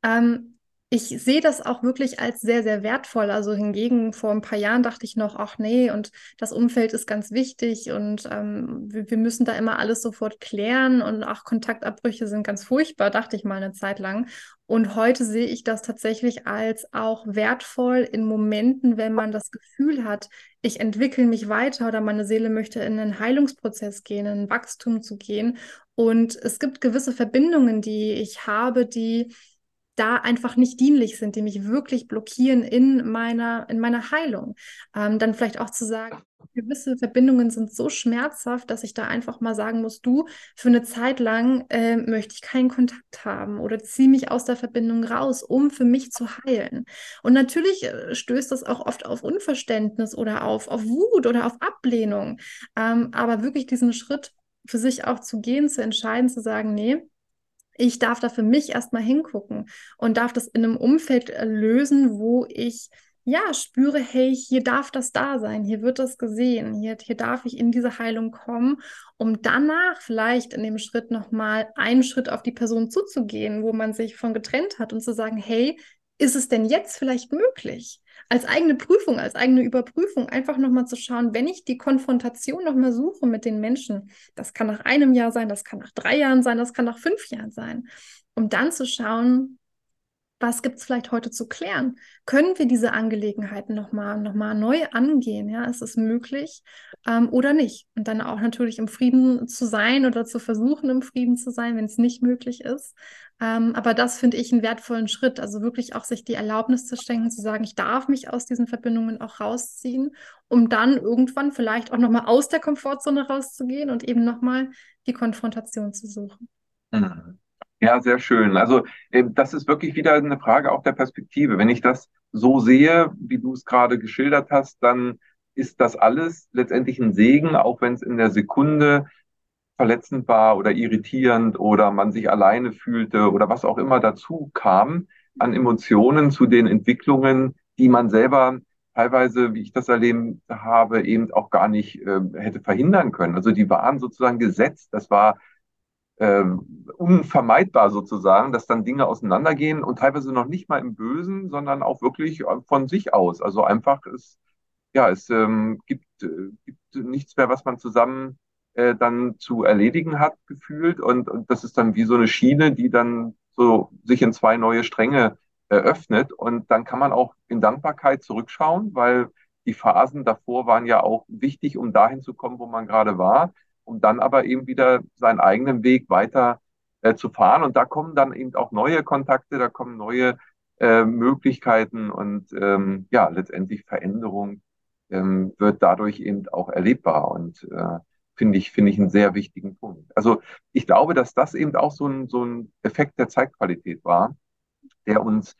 S3: Ähm, ich sehe das auch wirklich als sehr, sehr wertvoll. Also hingegen vor ein paar Jahren dachte ich noch, ach nee, und das Umfeld ist ganz wichtig und ähm, wir, wir, müssen da immer alles sofort klären und auch Kontaktabbrüche sind ganz furchtbar, dachte ich mal eine Zeit lang. Und heute sehe ich das tatsächlich als auch wertvoll in Momenten, wenn man das Gefühl hat, ich entwickle mich weiter oder meine Seele möchte in einen Heilungsprozess gehen, in ein Wachstum zu gehen. Und es gibt gewisse Verbindungen, die ich habe, die da einfach nicht dienlich sind, die mich wirklich blockieren in meiner, in meiner Heilung. Ähm, dann vielleicht auch zu sagen, gewisse Verbindungen sind so schmerzhaft, dass ich da einfach mal sagen muss, du, für eine Zeit lang äh, möchte ich keinen Kontakt haben oder ziehe mich aus der Verbindung raus, um für mich zu heilen. Und natürlich äh, stößt das auch oft auf Unverständnis oder auf, auf Wut oder auf Ablehnung. Ähm, aber wirklich diesen Schritt für sich auch zu gehen, zu entscheiden, zu sagen, nee, ich darf da für mich erstmal hingucken und darf das in einem Umfeld äh, lösen, wo ich ja spüre, hey, hier darf das da sein, hier wird das gesehen, hier, hier darf ich in diese Heilung kommen, um danach vielleicht in dem Schritt nochmal einen Schritt auf die Person zuzugehen, wo man sich von getrennt hat und zu sagen, hey, ist es denn jetzt vielleicht möglich? Als eigene Prüfung, als eigene Überprüfung, einfach nochmal zu schauen, wenn ich die Konfrontation nochmal suche mit den Menschen, das kann nach einem Jahr sein, das kann nach drei Jahren sein, das kann nach fünf Jahren sein, um dann zu schauen, was gibt es vielleicht heute zu klären? Können wir diese Angelegenheiten nochmal noch mal neu angehen? Ja, ist es möglich ähm, oder nicht? Und dann auch natürlich im Frieden zu sein oder zu versuchen, im Frieden zu sein, wenn es nicht möglich ist. Ähm, aber das finde ich einen wertvollen Schritt. Also wirklich auch sich die Erlaubnis zu schenken, zu sagen, ich darf mich aus diesen Verbindungen auch rausziehen, um dann irgendwann vielleicht auch nochmal aus der Komfortzone rauszugehen und eben nochmal die Konfrontation zu suchen.
S2: Mhm. Ja, sehr schön. Also äh, das ist wirklich wieder eine Frage auch der Perspektive. Wenn ich das so sehe, wie du es gerade geschildert hast, dann ist das alles letztendlich ein Segen, auch wenn es in der Sekunde verletzend war oder irritierend oder man sich alleine fühlte oder was auch immer dazu kam. an Emotionen, zu den Entwicklungen, die man selber teilweise, wie ich das erleben habe, eben auch gar nicht äh, hätte verhindern können. Also die waren sozusagen gesetzt. Das war äh, unvermeidbar sozusagen, dass dann Dinge auseinandergehen und teilweise noch nicht mal im Bösen, sondern auch wirklich von sich aus. Also einfach es, ja, es ähm, gibt, äh, gibt nichts mehr, was man zusammen äh, dann zu erledigen hat, gefühlt. Und, und das ist dann wie so eine Schiene, die dann so sich in zwei neue Stränge eröffnet. Und dann kann man auch in Dankbarkeit zurückschauen, weil die Phasen davor waren ja auch wichtig, um dahin zu kommen, wo man gerade war, um dann aber eben wieder seinen eigenen Weg weiter äh, zu fahren. Und da kommen dann eben auch neue Kontakte, da kommen neue äh, Möglichkeiten und ähm, ja, letztendlich Veränderung ähm, wird dadurch eben auch erlebbar und äh, finde ich, finde ich einen sehr wichtigen Punkt. Also ich glaube, dass das eben auch so ein, so ein Effekt der Zeitqualität war, der uns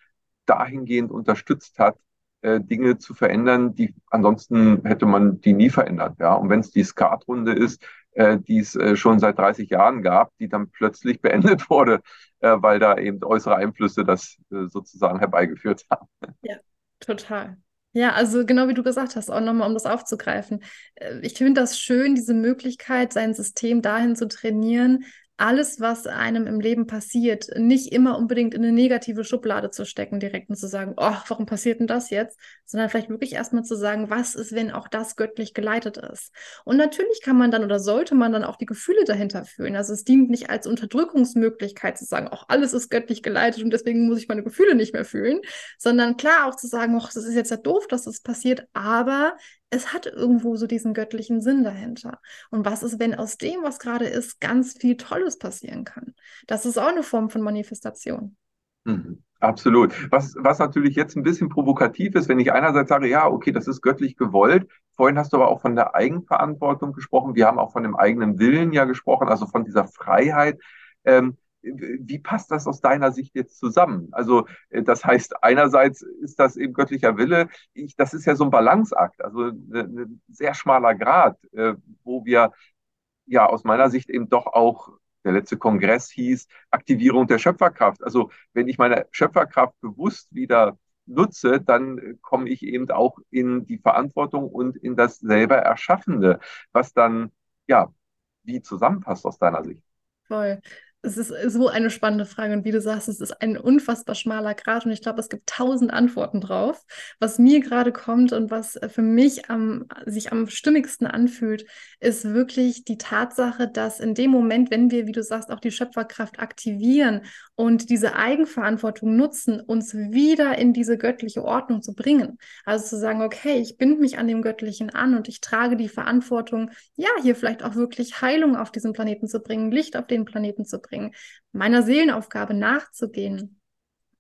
S2: dahingehend unterstützt hat, äh, Dinge zu verändern, die ansonsten hätte man die nie verändert. Ja? Und wenn es die Skatrunde ist, die es äh, schon seit 30 Jahren gab, die dann plötzlich beendet wurde, äh, weil da eben äußere Einflüsse das äh, sozusagen herbeigeführt haben.
S3: Ja, total. Ja, also genau wie du gesagt hast, auch nochmal, um das aufzugreifen. Äh, ich finde das schön, diese Möglichkeit, sein System dahin zu trainieren, alles, was einem im Leben passiert, nicht immer unbedingt in eine negative Schublade zu stecken, direkt und zu sagen, oh, warum passiert denn das jetzt? Sondern vielleicht wirklich erstmal zu sagen, was ist, wenn auch das göttlich geleitet ist? Und natürlich kann man dann oder sollte man dann auch die Gefühle dahinter fühlen. Also es dient nicht als Unterdrückungsmöglichkeit zu sagen, auch alles ist göttlich geleitet und deswegen muss ich meine Gefühle nicht mehr fühlen, sondern klar auch zu sagen, oh, das ist jetzt ja doof, dass das passiert, aber es hat irgendwo so diesen göttlichen Sinn dahinter. Und was ist, wenn aus dem, was gerade ist, ganz viel Tolles passieren kann? Das ist auch eine Form von Manifestation.
S2: Mhm. Absolut. Was, was natürlich jetzt ein bisschen provokativ ist, wenn ich einerseits sage, ja, okay, das ist göttlich gewollt. Vorhin hast du aber auch von der Eigenverantwortung gesprochen. Wir haben auch von dem eigenen Willen ja gesprochen, also von dieser Freiheit. Ähm, wie passt das aus deiner Sicht jetzt zusammen? Also äh, das heißt, einerseits ist das eben göttlicher Wille, ich, das ist ja so ein Balanceakt, also ein ne, sehr schmaler Grad, äh, wo wir ja aus meiner Sicht eben doch auch, der letzte Kongress hieß, Aktivierung der Schöpferkraft. Also wenn ich meine Schöpferkraft bewusst wieder nutze, dann komme ich eben auch in die Verantwortung und in das selber Erschaffende, was dann ja wie zusammenpasst aus deiner Sicht.
S3: Voll es ist so eine spannende Frage und wie du sagst, es ist ein unfassbar schmaler Grad und ich glaube, es gibt tausend Antworten drauf. Was mir gerade kommt und was für mich am, sich am stimmigsten anfühlt, ist wirklich die Tatsache, dass in dem Moment, wenn wir, wie du sagst, auch die Schöpferkraft aktivieren und diese Eigenverantwortung nutzen, uns wieder in diese göttliche Ordnung zu bringen. Also zu sagen, okay, ich binde mich an dem Göttlichen an und ich trage die Verantwortung, ja, hier vielleicht auch wirklich Heilung auf diesen Planeten zu bringen, Licht auf den Planeten zu bringen bringen, meiner Seelenaufgabe nachzugehen,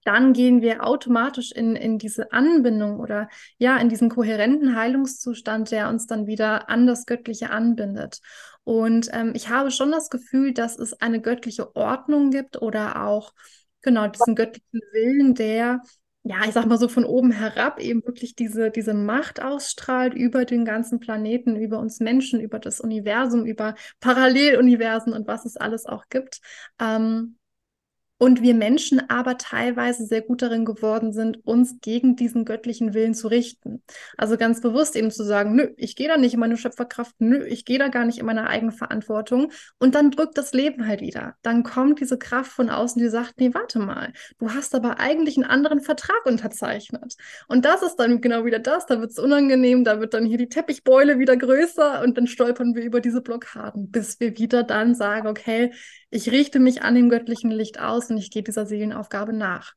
S3: dann gehen wir automatisch in, in diese Anbindung oder ja, in diesen kohärenten Heilungszustand, der uns dann wieder an das Göttliche anbindet. Und ähm, ich habe schon das Gefühl, dass es eine göttliche Ordnung gibt oder auch genau diesen göttlichen Willen, der ja, ich sag mal so von oben herab eben wirklich diese, diese Macht ausstrahlt über den ganzen Planeten, über uns Menschen, über das Universum, über Paralleluniversen und was es alles auch gibt. Ähm, und wir Menschen aber teilweise sehr gut darin geworden sind, uns gegen diesen göttlichen Willen zu richten. Also ganz bewusst eben zu sagen, nö, ich gehe da nicht in meine Schöpferkraft, nö, ich gehe da gar nicht in meine eigene Verantwortung. Und dann drückt das Leben halt wieder. Dann kommt diese Kraft von außen, die sagt, nee, warte mal, du hast aber eigentlich einen anderen Vertrag unterzeichnet. Und das ist dann genau wieder das, da wird es unangenehm, da wird dann hier die Teppichbeule wieder größer und dann stolpern wir über diese Blockaden, bis wir wieder dann sagen, okay, ich richte mich an dem göttlichen Licht aus und ich gehe dieser Seelenaufgabe nach.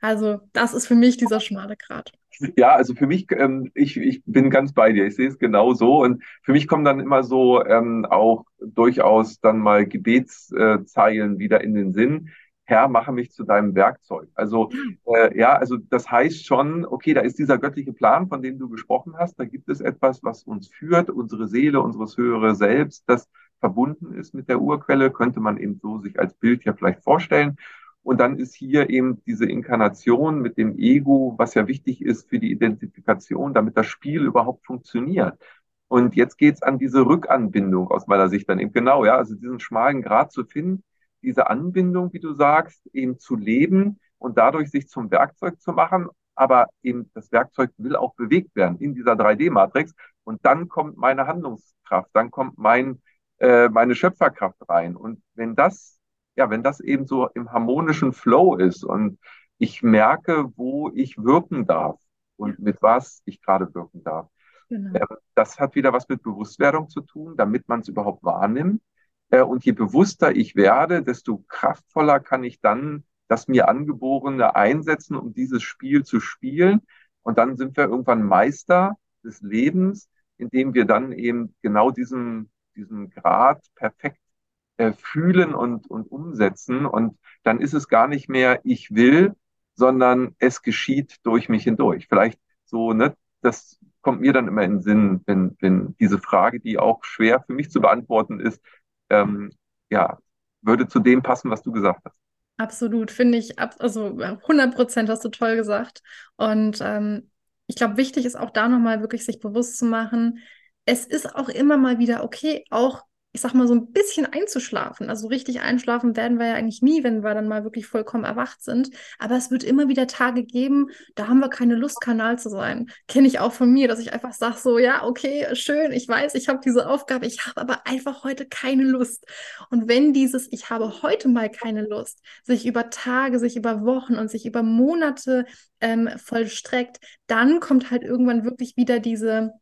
S3: Also das ist für mich dieser schmale Grat.
S2: Ja, also für mich, ähm, ich, ich bin ganz bei dir. Ich sehe es genau so. Und für mich kommen dann immer so ähm, auch durchaus dann mal Gebetszeilen wieder in den Sinn. Herr, mache mich zu deinem Werkzeug. Also äh, ja, also das heißt schon, okay, da ist dieser göttliche Plan, von dem du gesprochen hast. Da gibt es etwas, was uns führt, unsere Seele, unseres höhere Selbst, das verbunden ist mit der Urquelle, könnte man eben so sich als Bild ja vielleicht vorstellen. Und dann ist hier eben diese Inkarnation mit dem Ego, was ja wichtig ist für die Identifikation, damit das Spiel überhaupt funktioniert. Und jetzt geht's an diese Rückanbindung aus meiner Sicht dann eben genau, ja, also diesen schmalen Grad zu finden, diese Anbindung, wie du sagst, eben zu leben, und dadurch sich zum Werkzeug zu machen. Aber eben das Werkzeug will auch bewegt werden in dieser 3D-Matrix. Und dann kommt meine Handlungskraft, dann kommt mein, äh, meine Schöpferkraft rein. Und wenn das, ja, wenn das eben so im harmonischen Flow ist und ich merke, wo ich wirken darf und mit was ich gerade wirken darf, Genau. Ähm, das hat wieder was mit Bewusstwerdung zu tun, damit man es überhaupt wahrnimmt. Äh, und je bewusster ich werde, desto kraftvoller kann ich dann das mir angeborene einsetzen, um dieses Spiel zu spielen. Und dann sind wir irgendwann Meister des Lebens, indem wir dann eben genau diesen, diesen Grad perfekt äh, fühlen und, und umsetzen. Und dann ist es gar nicht mehr, ich will, sondern es geschieht durch mich hindurch. Vielleicht so, ne, das kommt mir dann immer in den Sinn, wenn, wenn diese Frage, die auch schwer für mich zu beantworten ist, ähm, ja, würde zu dem passen, was du gesagt hast.
S3: Absolut, finde ich, also 100 Prozent hast du toll gesagt. Und ähm, ich glaube, wichtig ist auch da nochmal wirklich sich bewusst zu machen, es ist auch immer mal wieder okay, auch ich sag mal, so ein bisschen einzuschlafen. Also richtig einschlafen werden wir ja eigentlich nie, wenn wir dann mal wirklich vollkommen erwacht sind. Aber es wird immer wieder Tage geben, da haben wir keine Lust, Kanal zu sein. Kenne ich auch von mir, dass ich einfach sage so, ja, okay, schön, ich weiß, ich habe diese Aufgabe, ich habe aber einfach heute keine Lust. Und wenn dieses, ich habe heute mal keine Lust, sich über Tage, sich über Wochen und sich über Monate ähm, vollstreckt, dann kommt halt irgendwann wirklich wieder diese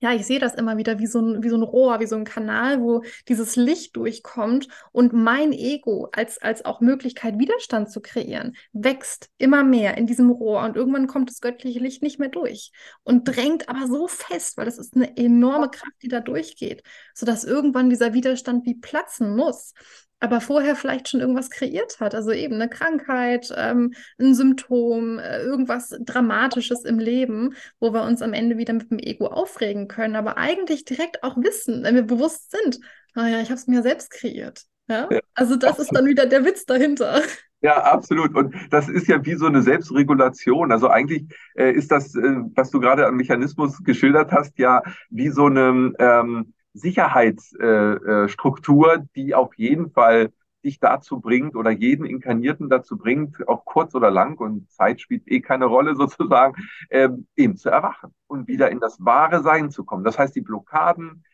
S3: ja, ich sehe das immer wieder wie so, ein, wie so ein Rohr, wie so ein Kanal, wo dieses Licht durchkommt und mein Ego als, als auch Möglichkeit, Widerstand zu kreieren, wächst immer mehr in diesem Rohr und irgendwann kommt das göttliche Licht nicht mehr durch und drängt aber so fest, weil das ist eine enorme Kraft, die da durchgeht, sodass irgendwann dieser Widerstand wie platzen muss aber vorher vielleicht schon irgendwas kreiert hat. Also eben eine Krankheit, ähm, ein Symptom, äh, irgendwas Dramatisches im Leben, wo wir uns am Ende wieder mit dem Ego aufregen können, aber eigentlich direkt auch wissen, wenn wir bewusst sind, naja, ah ich habe es mir selbst kreiert. Ja? ja also das absolut. ist dann wieder der Witz dahinter.
S2: Ja, absolut. Und das ist ja wie so eine Selbstregulation. Also eigentlich äh, ist das, äh, was du gerade am Mechanismus geschildert hast, ja wie so eine ähm, Sicherheitsstruktur, äh, äh die auf jeden Fall dich dazu bringt oder jeden Inkarnierten dazu bringt, auch kurz oder lang, und Zeit spielt eh keine Rolle sozusagen, ähm, eben zu erwachen und wieder in das wahre Sein zu kommen. Das heißt, die Blockaden,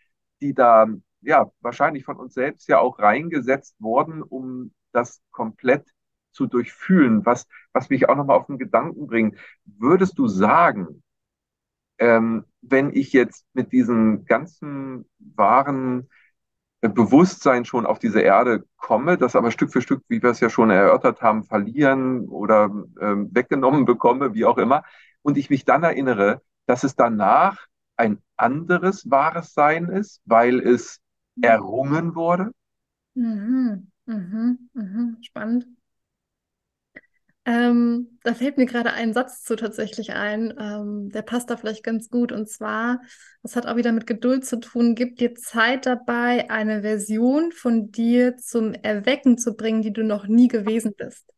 S2: die da ja wahrscheinlich von uns selbst ja auch reingesetzt wurden, um das komplett zu durchfühlen, was, was mich auch nochmal auf den Gedanken bringt. Würdest du sagen, ähm, wenn ich jetzt mit diesem ganzen wahren äh, Bewusstsein schon auf diese Erde komme, das aber Stück für Stück, wie wir es ja schon erörtert haben, verlieren oder ähm, weggenommen bekomme, wie auch immer, und ich mich dann erinnere, dass es danach ein anderes wahres Sein ist, weil es errungen wurde?
S3: Mhm, mhm, mhm, spannend. Ähm, da fällt mir gerade ein Satz zu tatsächlich ein, ähm, der passt da vielleicht ganz gut. Und zwar, das hat auch wieder mit Geduld zu tun, gib dir Zeit dabei, eine Version von dir zum Erwecken zu bringen, die du noch nie gewesen bist.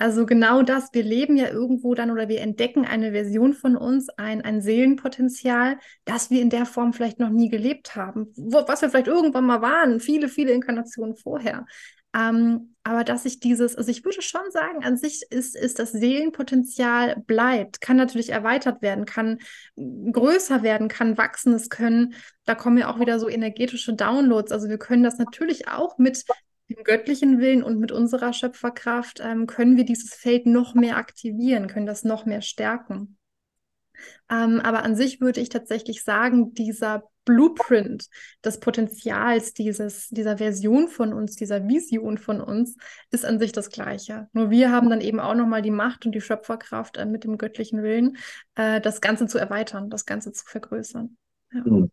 S3: Also genau das, wir leben ja irgendwo dann oder wir entdecken eine Version von uns, ein, ein Seelenpotenzial, das wir in der Form vielleicht noch nie gelebt haben, wo, was wir vielleicht irgendwann mal waren, viele, viele Inkarnationen vorher. Ähm, aber dass ich dieses, also ich würde schon sagen, an sich ist, ist das Seelenpotenzial bleibt, kann natürlich erweitert werden, kann größer werden, kann wachsen, es können, da kommen ja auch wieder so energetische Downloads. Also wir können das natürlich auch mit dem göttlichen Willen und mit unserer Schöpferkraft, ähm, können wir dieses Feld noch mehr aktivieren, können das noch mehr stärken. Ähm, aber an sich würde ich tatsächlich sagen, dieser Blueprint des Potenzials dieses, dieser Version von uns, dieser Vision von uns, ist an sich das Gleiche. Nur wir haben dann eben auch nochmal die Macht und die Schöpferkraft äh, mit dem göttlichen Willen, äh, das Ganze zu erweitern, das Ganze zu vergrößern.
S2: Ja. Hm.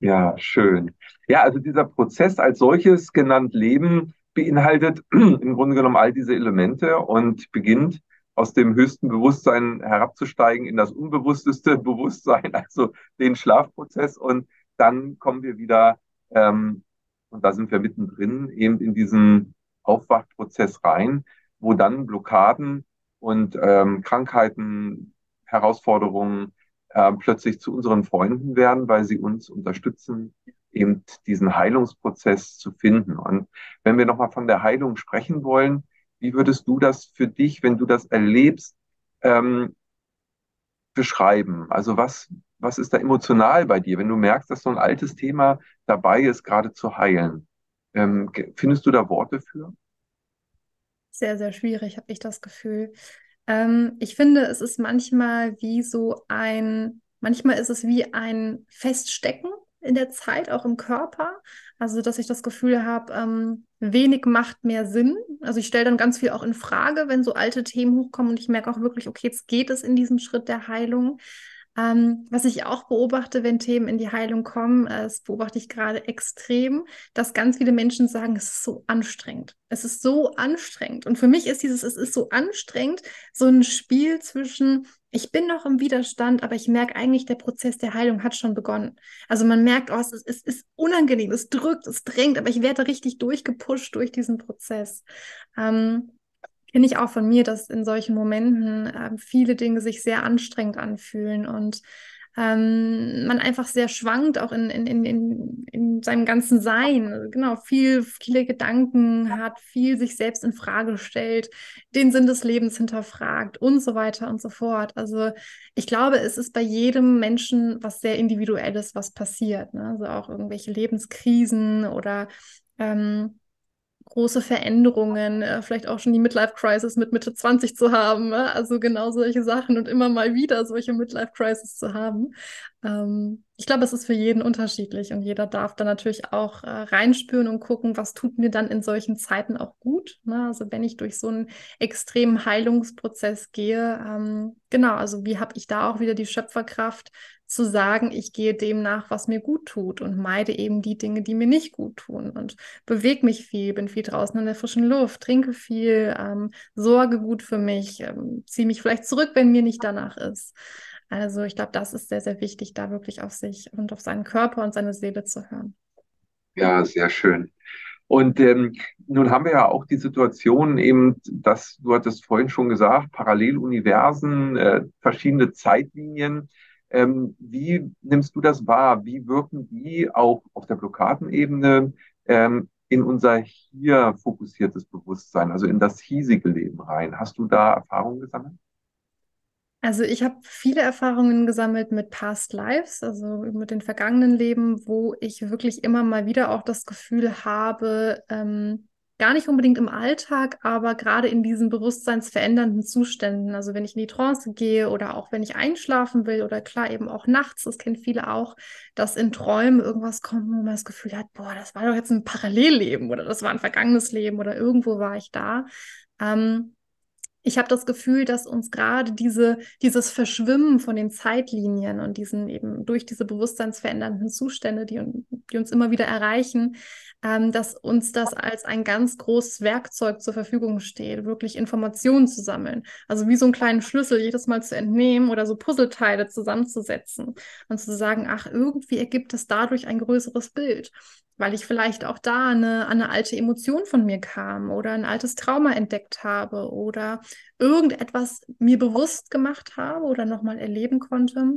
S2: ja, schön. Ja, also dieser Prozess als solches genannt Leben beinhaltet im Grunde genommen all diese Elemente und beginnt aus dem höchsten Bewusstsein herabzusteigen in das unbewussteste Bewusstsein, also den Schlafprozess. Und dann kommen wir wieder, ähm, und da sind wir mittendrin, eben in diesen Aufwachprozess rein, wo dann Blockaden und ähm, Krankheiten, Herausforderungen äh, plötzlich zu unseren Freunden werden, weil sie uns unterstützen, eben diesen Heilungsprozess zu finden. Und wenn wir nochmal von der Heilung sprechen wollen, Wie würdest du das für dich, wenn du das erlebst, ähm, beschreiben? Also was, was ist da emotional bei dir, wenn du merkst, dass so ein altes Thema dabei ist, gerade zu heilen? Ähm, findest du da Worte für?
S3: Sehr, sehr schwierig, habe ich das Gefühl. Ähm, ich finde, es ist manchmal wie so ein, manchmal ist es wie ein Feststecken in der Zeit, auch im Körper. Also, dass ich das Gefühl habe, ähm, wenig macht mehr Sinn. Also ich stelle dann ganz viel auch in Frage, wenn so alte Themen hochkommen und ich merke auch wirklich, okay, jetzt geht es in diesem Schritt der Heilung. Ähm, was ich auch beobachte, wenn Themen in die Heilung kommen, äh, das beobachte ich gerade extrem, dass ganz viele Menschen sagen, es ist so anstrengend. Es ist so anstrengend. Und für mich ist dieses, es ist so anstrengend, so ein Spiel zwischen, ich bin noch im Widerstand, aber ich merke eigentlich, der Prozess der Heilung hat schon begonnen. Also man merkt, oh, es ist, es ist unangenehm, es drückt, es drängt, aber ich werde richtig durchgepusht durch diesen Prozess. Ähm, kenne ich auch von mir, dass in solchen Momenten äh, viele Dinge sich sehr anstrengend anfühlen und ähm, man einfach sehr schwankt, auch in, in, in, in, seinem ganzen Sein. Genau, viel, viele Gedanken hat, viel sich selbst in Frage stellt, den Sinn des Lebens hinterfragt und so weiter und so fort. Also ich glaube, es ist bei jedem Menschen was sehr Individuelles, was passiert. Ne? Also auch irgendwelche Lebenskrisen oder ähm, große Veränderungen, äh, vielleicht auch schon die Midlife-Crisis mit Mitte 20 zu haben. Ne? Also genau solche Sachen und immer mal wieder solche Midlife-Crisis zu haben. Ähm, ich glaube, es ist für jeden unterschiedlich und jeder darf da natürlich auch äh, reinspüren und gucken, was tut mir dann in solchen Zeiten auch gut. Ne? Also wenn ich durch so einen extremen Heilungsprozess gehe, ähm, genau, also wie habe ich da auch wieder die Schöpferkraft, zu sagen, ich gehe dem nach, was mir gut tut und meide eben die Dinge, die mir nicht gut tun und bewege mich viel, bin viel draußen in der frischen Luft, trinke viel, ähm, sorge gut für mich, ähm, ziehe mich vielleicht zurück, wenn mir nicht danach ist. Also ich glaube, das ist sehr, sehr wichtig, da wirklich auf sich und auf seinen Körper und seine Seele zu hören.
S2: Ja, sehr schön. Und ähm, nun haben wir ja auch die Situation eben, dass du hattest vorhin schon gesagt, Paralleluniversen, äh, verschiedene Zeitlinien. Ähm, wie nimmst du das wahr? Wie wirken die auch auf der Blockadenebene ähm, in unser hier fokussiertes Bewusstsein, also in das hiesige Leben rein? Hast du da Erfahrungen gesammelt?
S3: Also ich habe viele Erfahrungen gesammelt mit Past Lives, also mit den vergangenen Leben, wo ich wirklich immer mal wieder auch das Gefühl habe, ähm, gar nicht unbedingt im Alltag, aber gerade in diesen bewusstseinsverändernden Zuständen. Also wenn ich in die Trance gehe oder auch wenn ich einschlafen will oder klar eben auch nachts, das kennen viele auch, dass in Träumen irgendwas kommt, wo man das Gefühl hat, boah, das war doch jetzt ein Parallelleben oder das war ein vergangenes Leben oder irgendwo war ich da. Ähm, ich habe das Gefühl, dass uns gerade diese, dieses Verschwimmen von den Zeitlinien und diesen eben durch diese bewusstseinsverändernden Zustände, die, die uns immer wieder erreichen, ähm, dass uns das als ein ganz großes Werkzeug zur Verfügung steht, wirklich Informationen zu sammeln. Also wie so einen kleinen Schlüssel jedes Mal zu entnehmen oder so Puzzleteile zusammenzusetzen und zu sagen, ach, irgendwie ergibt es dadurch ein größeres Bild weil ich vielleicht auch da eine, eine alte Emotion von mir kam oder ein altes Trauma entdeckt habe oder irgendetwas mir bewusst gemacht habe oder nochmal erleben konnte.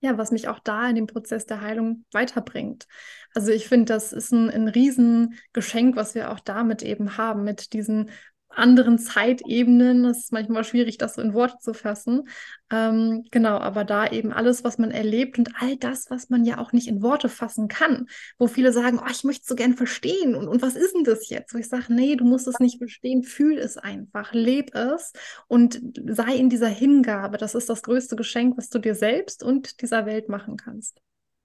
S3: Ja, was mich auch da in dem Prozess der Heilung weiterbringt. Also ich finde, das ist ein, ein Riesengeschenk, was wir auch damit eben haben, mit diesen anderen Zeitebenen. Es ist manchmal schwierig, das so in Worte zu fassen. Ähm, genau, aber da eben alles, was man erlebt und all das, was man ja auch nicht in Worte fassen kann, wo viele sagen, oh, ich möchte es so gern verstehen und, und was ist denn das jetzt? Wo ich sage, nee, du musst es nicht verstehen, fühl es einfach, leb es und sei in dieser Hingabe. Das ist das größte Geschenk, was du dir selbst und dieser Welt machen kannst.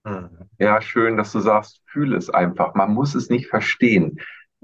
S2: Hm. Ja, schön, dass du sagst, fühl es einfach. Man muss es nicht verstehen.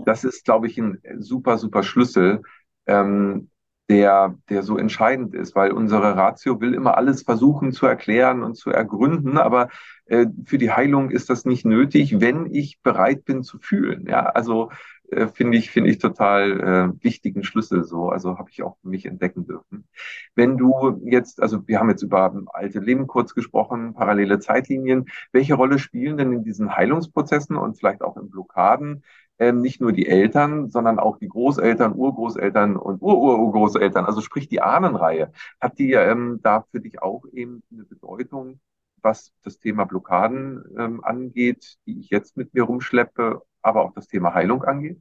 S2: Das ist, glaube ich, ein super, super Schlüssel, ähm, der, der so entscheidend ist, weil unsere Ratio will immer alles versuchen zu erklären und zu ergründen, aber äh, für die Heilung ist das nicht nötig, wenn ich bereit bin zu fühlen. Ja, also äh, finde ich, finde ich total äh, wichtigen Schlüssel so. Also habe ich auch für mich entdecken dürfen. Wenn du jetzt, also wir haben jetzt über alte Leben kurz gesprochen, parallele Zeitlinien. Welche Rolle spielen denn in diesen Heilungsprozessen und vielleicht auch in Blockaden nicht nur die Eltern, sondern auch die Großeltern, Urgroßeltern und Ururgroßeltern, also sprich die Ahnenreihe. Hat die ähm, da für dich auch eben eine Bedeutung, was das Thema Blockaden ähm, angeht, die ich jetzt mit mir rumschleppe, aber auch das Thema Heilung angeht?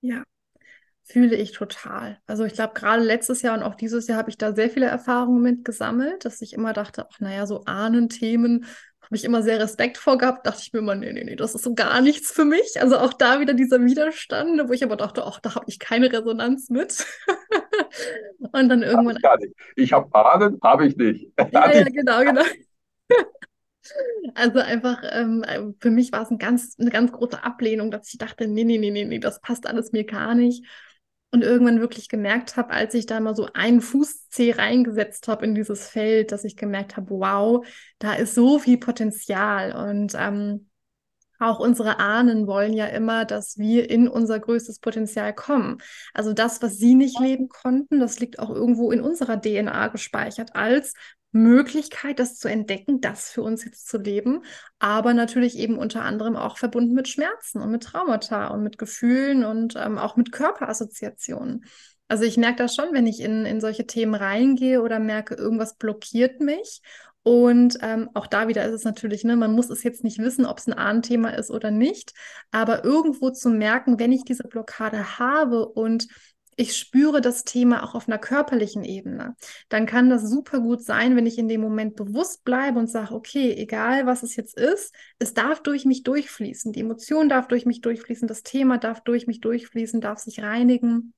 S3: Ja, fühle ich total. Also ich glaube, gerade letztes Jahr und auch dieses Jahr habe ich da sehr viele Erfahrungen mit gesammelt, dass ich immer dachte, ach naja, so Ahnenthemen habe ich immer sehr Respekt vor gehabt, dachte ich mir immer, nee, nee, nee, das ist so gar nichts für mich. Also auch da wieder dieser Widerstand, wo ich aber dachte, ach, da habe ich keine Resonanz mit. und dann irgendwann.
S2: Ich, ich habe Ahnen, habe ich nicht.
S3: ja, ja, genau, genau. Also einfach, ähm, für mich war es ein ganz, eine ganz große Ablehnung, dass ich dachte, nee, nee, nee, nee, nee, das passt alles mir gar nicht und irgendwann wirklich gemerkt habe, als ich da mal so einen Fußzeh reingesetzt habe in dieses Feld, dass ich gemerkt habe, wow, da ist so viel Potenzial und ähm, auch unsere Ahnen wollen ja immer, dass wir in unser größtes Potenzial kommen. Also das, was sie nicht leben konnten, das liegt auch irgendwo in unserer DNA gespeichert als Möglichkeit, das zu entdecken, das für uns jetzt zu leben, aber natürlich eben unter anderem auch verbunden mit Schmerzen und mit Traumata und mit Gefühlen und ähm, auch mit Körperassoziationen. Also ich merke das schon, wenn ich in, in solche Themen reingehe oder merke, irgendwas blockiert mich. Und ähm, auch da wieder ist es natürlich, ne, man muss es jetzt nicht wissen, ob es ein Ahnenthema ist oder nicht, aber irgendwo zu merken, wenn ich diese Blockade habe und ich spüre das Thema auch auf einer körperlichen Ebene, dann kann das super gut sein, wenn ich in dem Moment bewusst bleibe und sage, okay, egal was es jetzt ist, es darf durch mich durchfließen, die Emotion darf durch mich durchfließen, das Thema darf durch mich durchfließen, darf sich reinigen.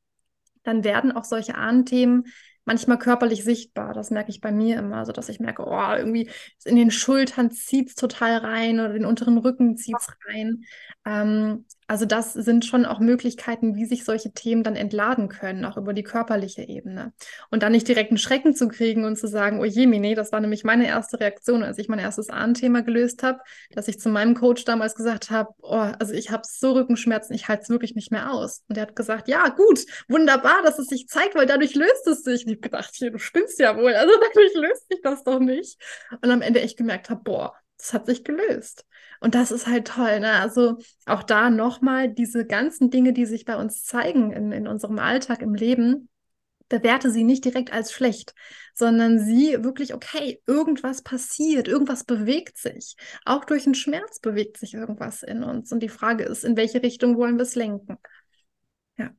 S3: Dann werden auch solche Ahnenthemen manchmal körperlich sichtbar. Das merke ich bei mir immer, so dass ich merke, oh, irgendwie in den Schultern zieht es total rein oder den unteren Rücken zieht es rein. Ähm, also das sind schon auch Möglichkeiten, wie sich solche Themen dann entladen können, auch über die körperliche Ebene. Und dann nicht direkt einen Schrecken zu kriegen und zu sagen, oh je, nee, das war nämlich meine erste Reaktion, als ich mein erstes Ahnenthema gelöst habe, dass ich zu meinem Coach damals gesagt habe, oh, also ich habe so Rückenschmerzen, ich halte es wirklich nicht mehr aus. Und er hat gesagt, ja, gut, wunderbar, dass es sich zeigt, weil dadurch löst es sich. Und ich habe gedacht, hier, du spinnst ja wohl, also dadurch löst sich das doch nicht. Und am Ende echt gemerkt habe, boah, das hat sich gelöst. Und das ist halt toll. Ne? Also auch da nochmal diese ganzen Dinge, die sich bei uns zeigen in, in unserem Alltag, im Leben, bewerte sie nicht direkt als schlecht, sondern sie wirklich, okay, irgendwas passiert, irgendwas bewegt sich. Auch durch den Schmerz bewegt sich irgendwas in uns. Und die Frage ist, in welche Richtung wollen wir es lenken?
S2: Ja.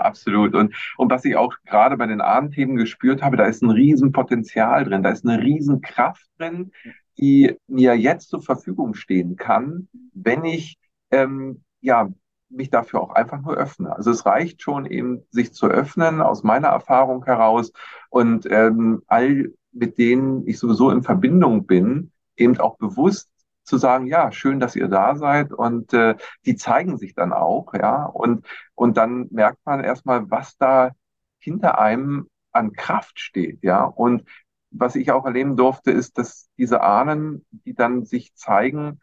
S2: Absolut. Und, und was ich auch gerade bei den Ahnenthemen gespürt habe, da ist ein Riesenpotenzial drin, da ist eine Riesenkraft drin, die mir jetzt zur Verfügung stehen kann, wenn ich ähm, ja mich dafür auch einfach nur öffne. Also es reicht schon eben, sich zu öffnen aus meiner Erfahrung heraus und ähm, all mit denen ich sowieso in Verbindung bin, eben auch bewusst zu sagen, ja, schön, dass ihr da seid und äh, die zeigen sich dann auch, ja, und, und dann merkt man erstmal, was da hinter einem an Kraft steht, ja, und was ich auch erleben durfte, ist, dass diese Ahnen, die dann sich zeigen,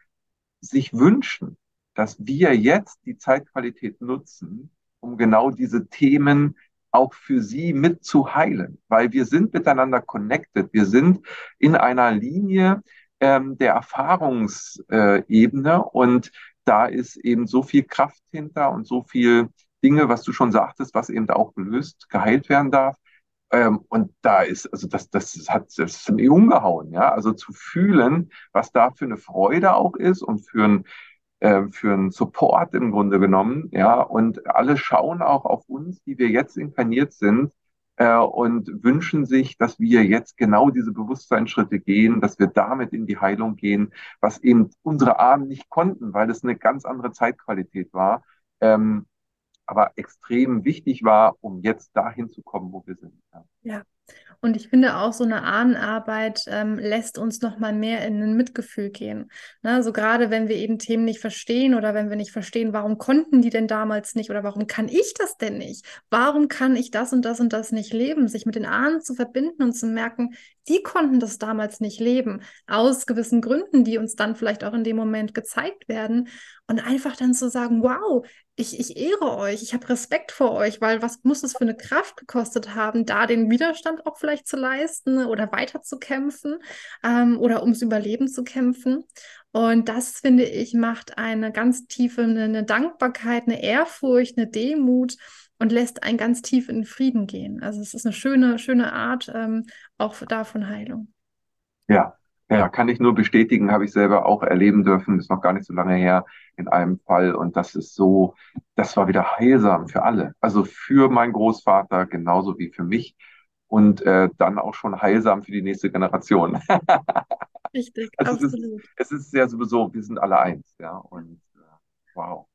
S2: sich wünschen, dass wir jetzt die Zeitqualität nutzen, um genau diese Themen auch für sie mit zu heilen, weil wir sind miteinander connected, wir sind in einer Linie ähm, der Erfahrungsebene. Und da ist eben so viel Kraft hinter und so viel Dinge, was du schon sagtest, was eben auch gelöst, geheilt werden darf. Ähm, und da ist, also das, das hat das ist mir umgehauen, ja. Also zu fühlen, was da für eine Freude auch ist und für ein, äh, für einen Support im Grunde genommen, ja. Und alle schauen auch auf uns, die wir jetzt inkarniert sind, äh, und wünschen sich, dass wir jetzt genau diese Bewusstseinsschritte gehen, dass wir damit in die Heilung gehen, was eben unsere Ahnen nicht konnten, weil es eine ganz andere Zeitqualität war. Ähm, aber extrem wichtig war, um jetzt dahin zu kommen, wo wir sind.
S3: Ja. ja. Und ich finde auch so eine Ahnenarbeit ähm, lässt uns noch mal mehr in ein Mitgefühl gehen. Ne? So gerade wenn wir eben Themen nicht verstehen oder wenn wir nicht verstehen, warum konnten die denn damals nicht oder warum kann ich das denn nicht? Warum kann ich das und das und das nicht leben? Sich mit den Ahnen zu verbinden und zu merken, die konnten das damals nicht leben, aus gewissen Gründen, die uns dann vielleicht auch in dem Moment gezeigt werden. Und einfach dann zu sagen, wow, ich, ich ehre euch, ich habe Respekt vor euch, weil was muss es für eine Kraft gekostet haben, da den Widerstand auch vielleicht zu leisten oder weiterzukämpfen ähm, oder ums Überleben zu kämpfen. Und das, finde ich, macht eine ganz tiefe, eine, eine Dankbarkeit, eine Ehrfurcht, eine Demut und lässt einen ganz tief in Frieden gehen. Also es ist eine schöne, schöne Art ähm, auch davon Heilung.
S2: Ja, Ja, kann ich nur bestätigen, habe ich selber auch erleben dürfen, ist noch gar nicht so lange her in einem Fall. Und das ist so, das war wieder heilsam für alle. Also für meinen Großvater genauso wie für mich und äh, dann auch schon heilsam für die nächste Generation.
S3: Richtig,
S2: also
S3: absolut.
S2: Es ist, es ist ja sowieso, wir sind alle eins, ja. Und äh, wow.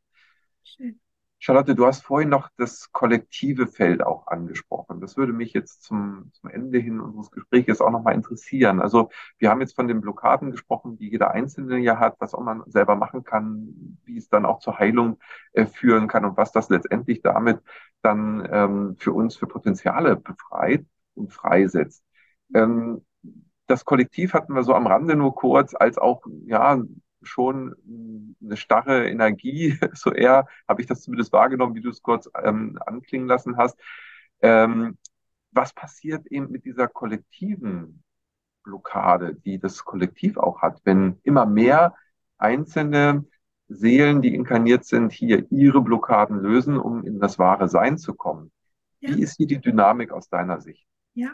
S2: Schön. Charlotte, du hast vorhin noch das kollektive Feld auch angesprochen. Das würde mich jetzt zum, zum Ende hin unseres Gesprächs auch nochmal interessieren. Also wir haben jetzt von den Blockaden gesprochen, die jeder Einzelne ja hat, was auch man selber machen kann, wie es dann auch zur Heilung äh, führen kann und was das letztendlich damit dann ähm, für uns für Potenziale befreit und freisetzt. Ähm, das Kollektiv hatten wir so am Rande nur kurz, als auch ja schon eine starre Energie, so eher habe ich das zumindest wahrgenommen, wie du es kurz ähm, anklingen lassen hast. Ähm, was passiert eben mit dieser kollektiven Blockade, die das Kollektiv auch hat, wenn immer mehr einzelne Seelen, die inkarniert sind, hier ihre Blockaden lösen, um in das wahre Sein zu kommen? Ja. Wie ist hier die Dynamik aus deiner Sicht?
S3: Ja,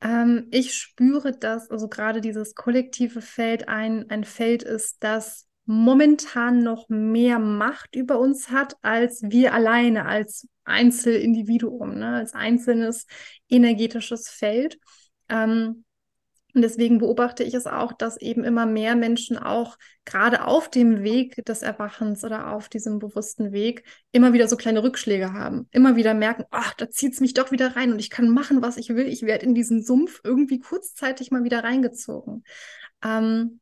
S3: ähm, ich spüre, dass also gerade dieses kollektive Feld ein, ein Feld ist, das momentan noch mehr Macht über uns hat, als wir alleine als Einzelindividuum, ne, als einzelnes energetisches Feld. Ähm, und deswegen beobachte ich es auch, dass eben immer mehr Menschen auch gerade auf dem Weg des Erwachens oder auf diesem bewussten Weg immer wieder so kleine Rückschläge haben. Immer wieder merken, ach, da zieht es mich doch wieder rein und ich kann machen, was ich will. Ich werde in diesen Sumpf irgendwie kurzzeitig mal wieder reingezogen. Ähm,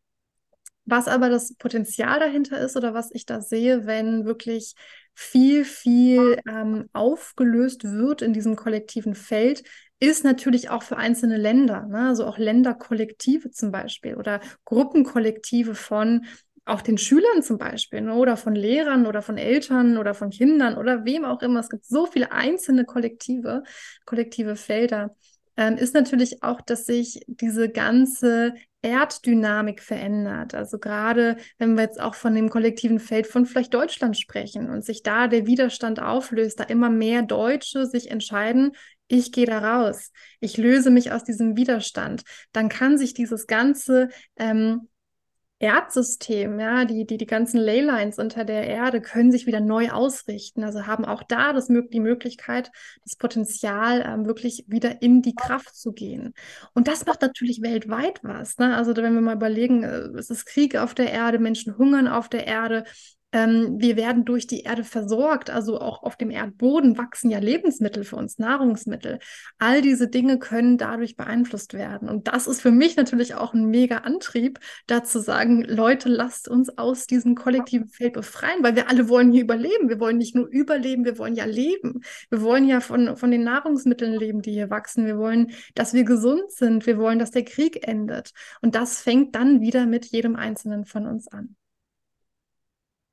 S3: was aber das Potenzial dahinter ist oder was ich da sehe, wenn wirklich viel, viel ähm, aufgelöst wird in diesem kollektiven Feld, ist natürlich auch für einzelne Länder, ne? also auch Länderkollektive zum Beispiel oder Gruppenkollektive von auch den Schülern zum Beispiel ne? oder von Lehrern oder von Eltern oder von Kindern oder wem auch immer. Es gibt so viele einzelne Kollektive, kollektive Felder. Ähm, ist natürlich auch, dass sich diese ganze Erddynamik verändert. Also gerade wenn wir jetzt auch von dem kollektiven Feld von vielleicht Deutschland sprechen und sich da der Widerstand auflöst, da immer mehr Deutsche sich entscheiden, ich gehe da raus, ich löse mich aus diesem Widerstand, dann kann sich dieses ganze ähm, Erdsystem, ja, die, die, die ganzen Leylines unter der Erde können sich wieder neu ausrichten. Also haben auch da das, die Möglichkeit, das Potenzial ähm, wirklich wieder in die Kraft zu gehen. Und das macht natürlich weltweit was. Ne? Also wenn wir mal überlegen, äh, es ist Krieg auf der Erde, Menschen hungern auf der Erde, ähm, wir werden durch die Erde versorgt, also auch auf dem Erdboden wachsen ja Lebensmittel für uns, Nahrungsmittel. All diese Dinge können dadurch beeinflusst werden. Und das ist für mich natürlich auch ein mega Antrieb, da zu sagen, Leute, lasst uns aus diesem kollektiven Feld befreien, weil wir alle wollen hier überleben. Wir wollen nicht nur überleben, wir wollen ja leben. Wir wollen ja von, von den Nahrungsmitteln leben, die hier wachsen. Wir wollen, dass wir gesund sind. Wir wollen, dass der Krieg endet. Und das fängt dann wieder mit jedem Einzelnen von uns an.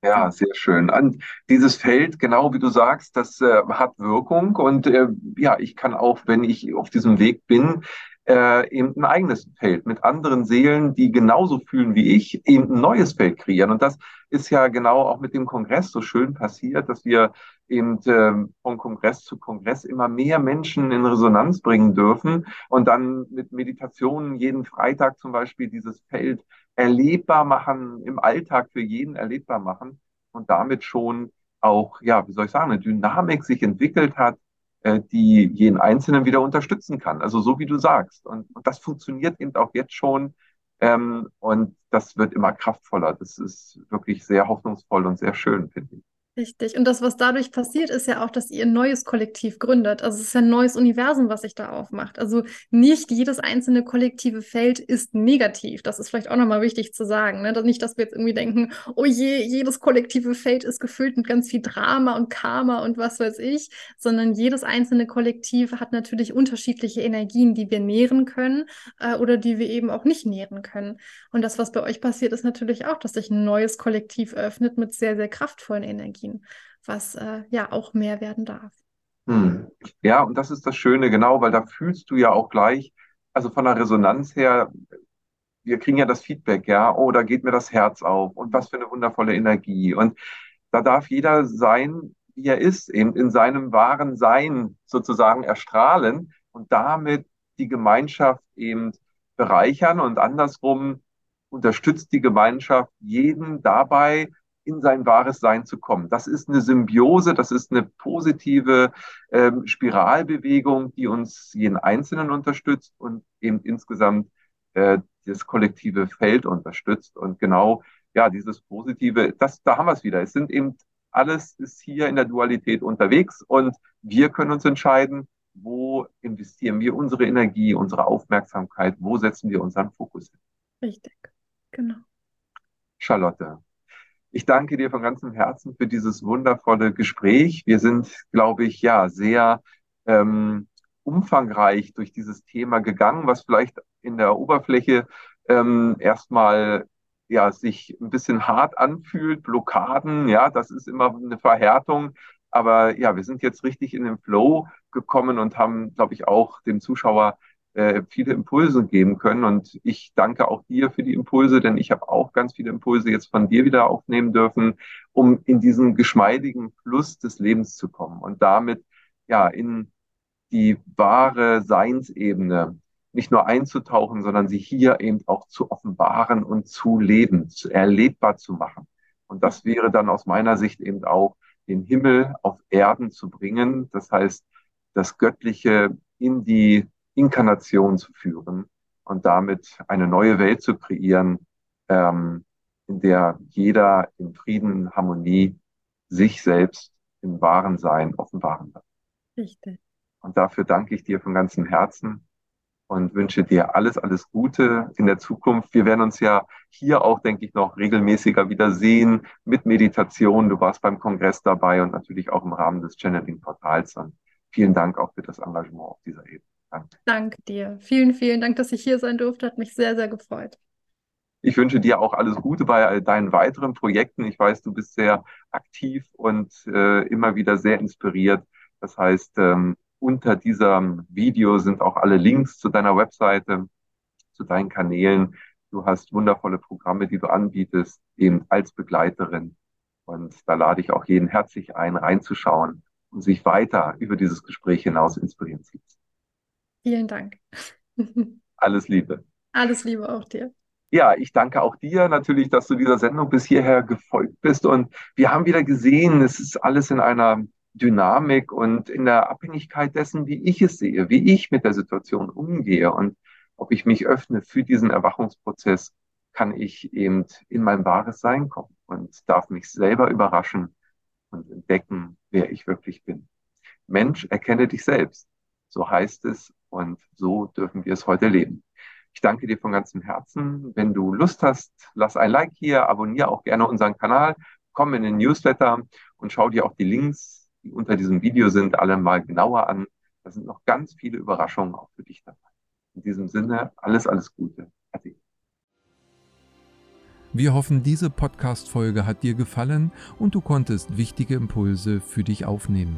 S2: Ja, sehr schön. Und dieses Feld, genau wie du sagst, das äh, hat Wirkung. Und äh, ja, ich kann auch, wenn ich auf diesem Weg bin, äh, eben ein eigenes Feld mit anderen Seelen, die genauso fühlen wie ich, eben ein neues Feld kreieren. Und das ist ja genau auch mit dem Kongress so schön passiert, dass wir eben äh, von Kongress zu Kongress immer mehr Menschen in Resonanz bringen dürfen und dann mit Meditationen jeden Freitag zum Beispiel dieses Feld erlebbar machen, im Alltag für jeden erlebbar machen und damit schon auch, ja, wie soll ich sagen, eine Dynamik sich entwickelt hat, äh, die jeden Einzelnen wieder unterstützen kann. Also so wie du sagst. Und, und das funktioniert eben auch jetzt schon. Ähm, und das wird immer kraftvoller. Das ist wirklich sehr hoffnungsvoll und sehr schön, finde ich.
S3: Richtig. Und das, was dadurch passiert, ist ja auch, dass ihr ein neues Kollektiv gründet. Also es ist ein neues Universum, was sich da aufmacht. Also nicht jedes einzelne kollektive Feld ist negativ. Das ist vielleicht auch nochmal wichtig zu sagen. Ne? Nicht, dass wir jetzt irgendwie denken, oh je, jedes kollektive Feld ist gefüllt mit ganz viel Drama und Karma und was weiß ich, sondern jedes einzelne Kollektiv hat natürlich unterschiedliche Energien, die wir nähren können äh, oder die wir eben auch nicht nähren können. Und das, was bei euch passiert, ist natürlich auch, dass sich ein neues Kollektiv öffnet mit sehr, sehr kraftvollen Energien. Energien, was äh, ja auch mehr werden darf.
S2: Hm. Ja, und das ist das Schöne, genau, weil da fühlst du ja auch gleich, also von der Resonanz her, wir kriegen ja das Feedback, ja, oh, da geht mir das Herz auf und was für eine wundervolle Energie. Und da darf jeder sein, wie er ist, eben in seinem wahren Sein sozusagen erstrahlen und damit die Gemeinschaft eben bereichern und andersrum unterstützt die Gemeinschaft jeden dabei, in sein wahres Sein zu kommen. Das ist eine Symbiose, das ist eine positive ähm, Spiralbewegung, die uns jeden Einzelnen unterstützt und eben insgesamt äh, das kollektive Feld unterstützt. Und genau, ja, dieses Positive, das, da haben wir es wieder. Es sind eben, alles ist hier in der Dualität unterwegs und wir können uns entscheiden, wo investieren wir unsere Energie, unsere Aufmerksamkeit, wo setzen wir unseren Fokus hin.
S3: Richtig, genau.
S2: Charlotte, ich danke dir von ganzem Herzen für dieses wundervolle Gespräch. Wir sind, glaube ich, ja, sehr ähm, umfangreich durch dieses Thema gegangen, was vielleicht in der Oberfläche ähm, erstmal ja sich ein bisschen hart anfühlt, Blockaden, ja, das ist immer eine Verhärtung. Aber ja, wir sind jetzt richtig in den Flow gekommen und haben, glaube ich, auch dem Zuschauer äh, viele Impulse geben können. Und ich danke auch dir für die Impulse, denn ich habe auch ganz viele Impulse jetzt von dir wieder aufnehmen dürfen, um in diesen geschmeidigen Fluss des Lebens zu kommen und damit ja in die wahre Seinsebene nicht nur einzutauchen, sondern sie hier eben auch zu offenbaren und zu leben, zu erlebbar zu machen. Und das wäre dann aus meiner Sicht eben auch den Himmel auf Erden zu bringen. Das heißt, das Göttliche in die Inkarnation zu führen und damit eine neue Welt zu kreieren, ähm, in der jeder in Frieden, Harmonie sich selbst im wahren Sein offenbaren wird. Richtig. Und dafür danke ich dir von ganzem Herzen und wünsche dir alles, alles Gute in der Zukunft. Wir werden uns ja hier auch, denke ich, noch regelmäßiger wieder sehen mit Meditation. Du warst beim Kongress dabei und natürlich auch im Rahmen des Channeling-Portals. Und vielen Dank auch für das Engagement auf dieser Ebene.
S3: Danke. Dir. Vielen, vielen Dank, dass ich hier sein durfte. Hat mich sehr, sehr gefreut.
S2: Ich wünsche dir auch alles Gute bei deinen weiteren Projekten. Ich weiß, du bist sehr aktiv und äh, immer wieder sehr inspiriert. Das heißt, ähm, unter diesem Video sind auch alle Links zu deiner Webseite, zu deinen Kanälen. Du hast wundervolle Programme, die du anbietest, eben als Begleiterin. Und da lade ich auch jeden herzlich ein, reinzuschauen und sich weiter über dieses Gespräch hinaus inspirieren zu lassen.
S3: Vielen Dank.
S2: Alles Liebe.
S3: Alles Liebe auch dir.
S2: Ja, ich danke auch dir natürlich, dass du dieser Sendung bis hierher gefolgt bist. Und wir haben wieder gesehen, es ist alles in einer Dynamik und in der Abhängigkeit dessen, wie ich es sehe, wie ich mit der Situation umgehe und ob ich mich öffne für diesen Erwachungsprozess, kann ich eben in mein wahres Sein kommen und darf mich selber überraschen und entdecken, wer ich wirklich bin. Mensch, erkenne dich selbst. So heißt es und so dürfen wir es heute leben. Ich danke dir von ganzem Herzen. Wenn du Lust hast, lass ein Like hier, abonniere auch gerne unseren Kanal, komm in den Newsletter und schau dir auch die Links, die unter diesem Video sind, alle mal genauer an. Da sind noch ganz viele Überraschungen auch für dich dabei. In diesem Sinne, alles, alles Gute. Ade.
S1: Wir hoffen, diese Podcast-Folge hat dir gefallen und du konntest wichtige Impulse für dich aufnehmen.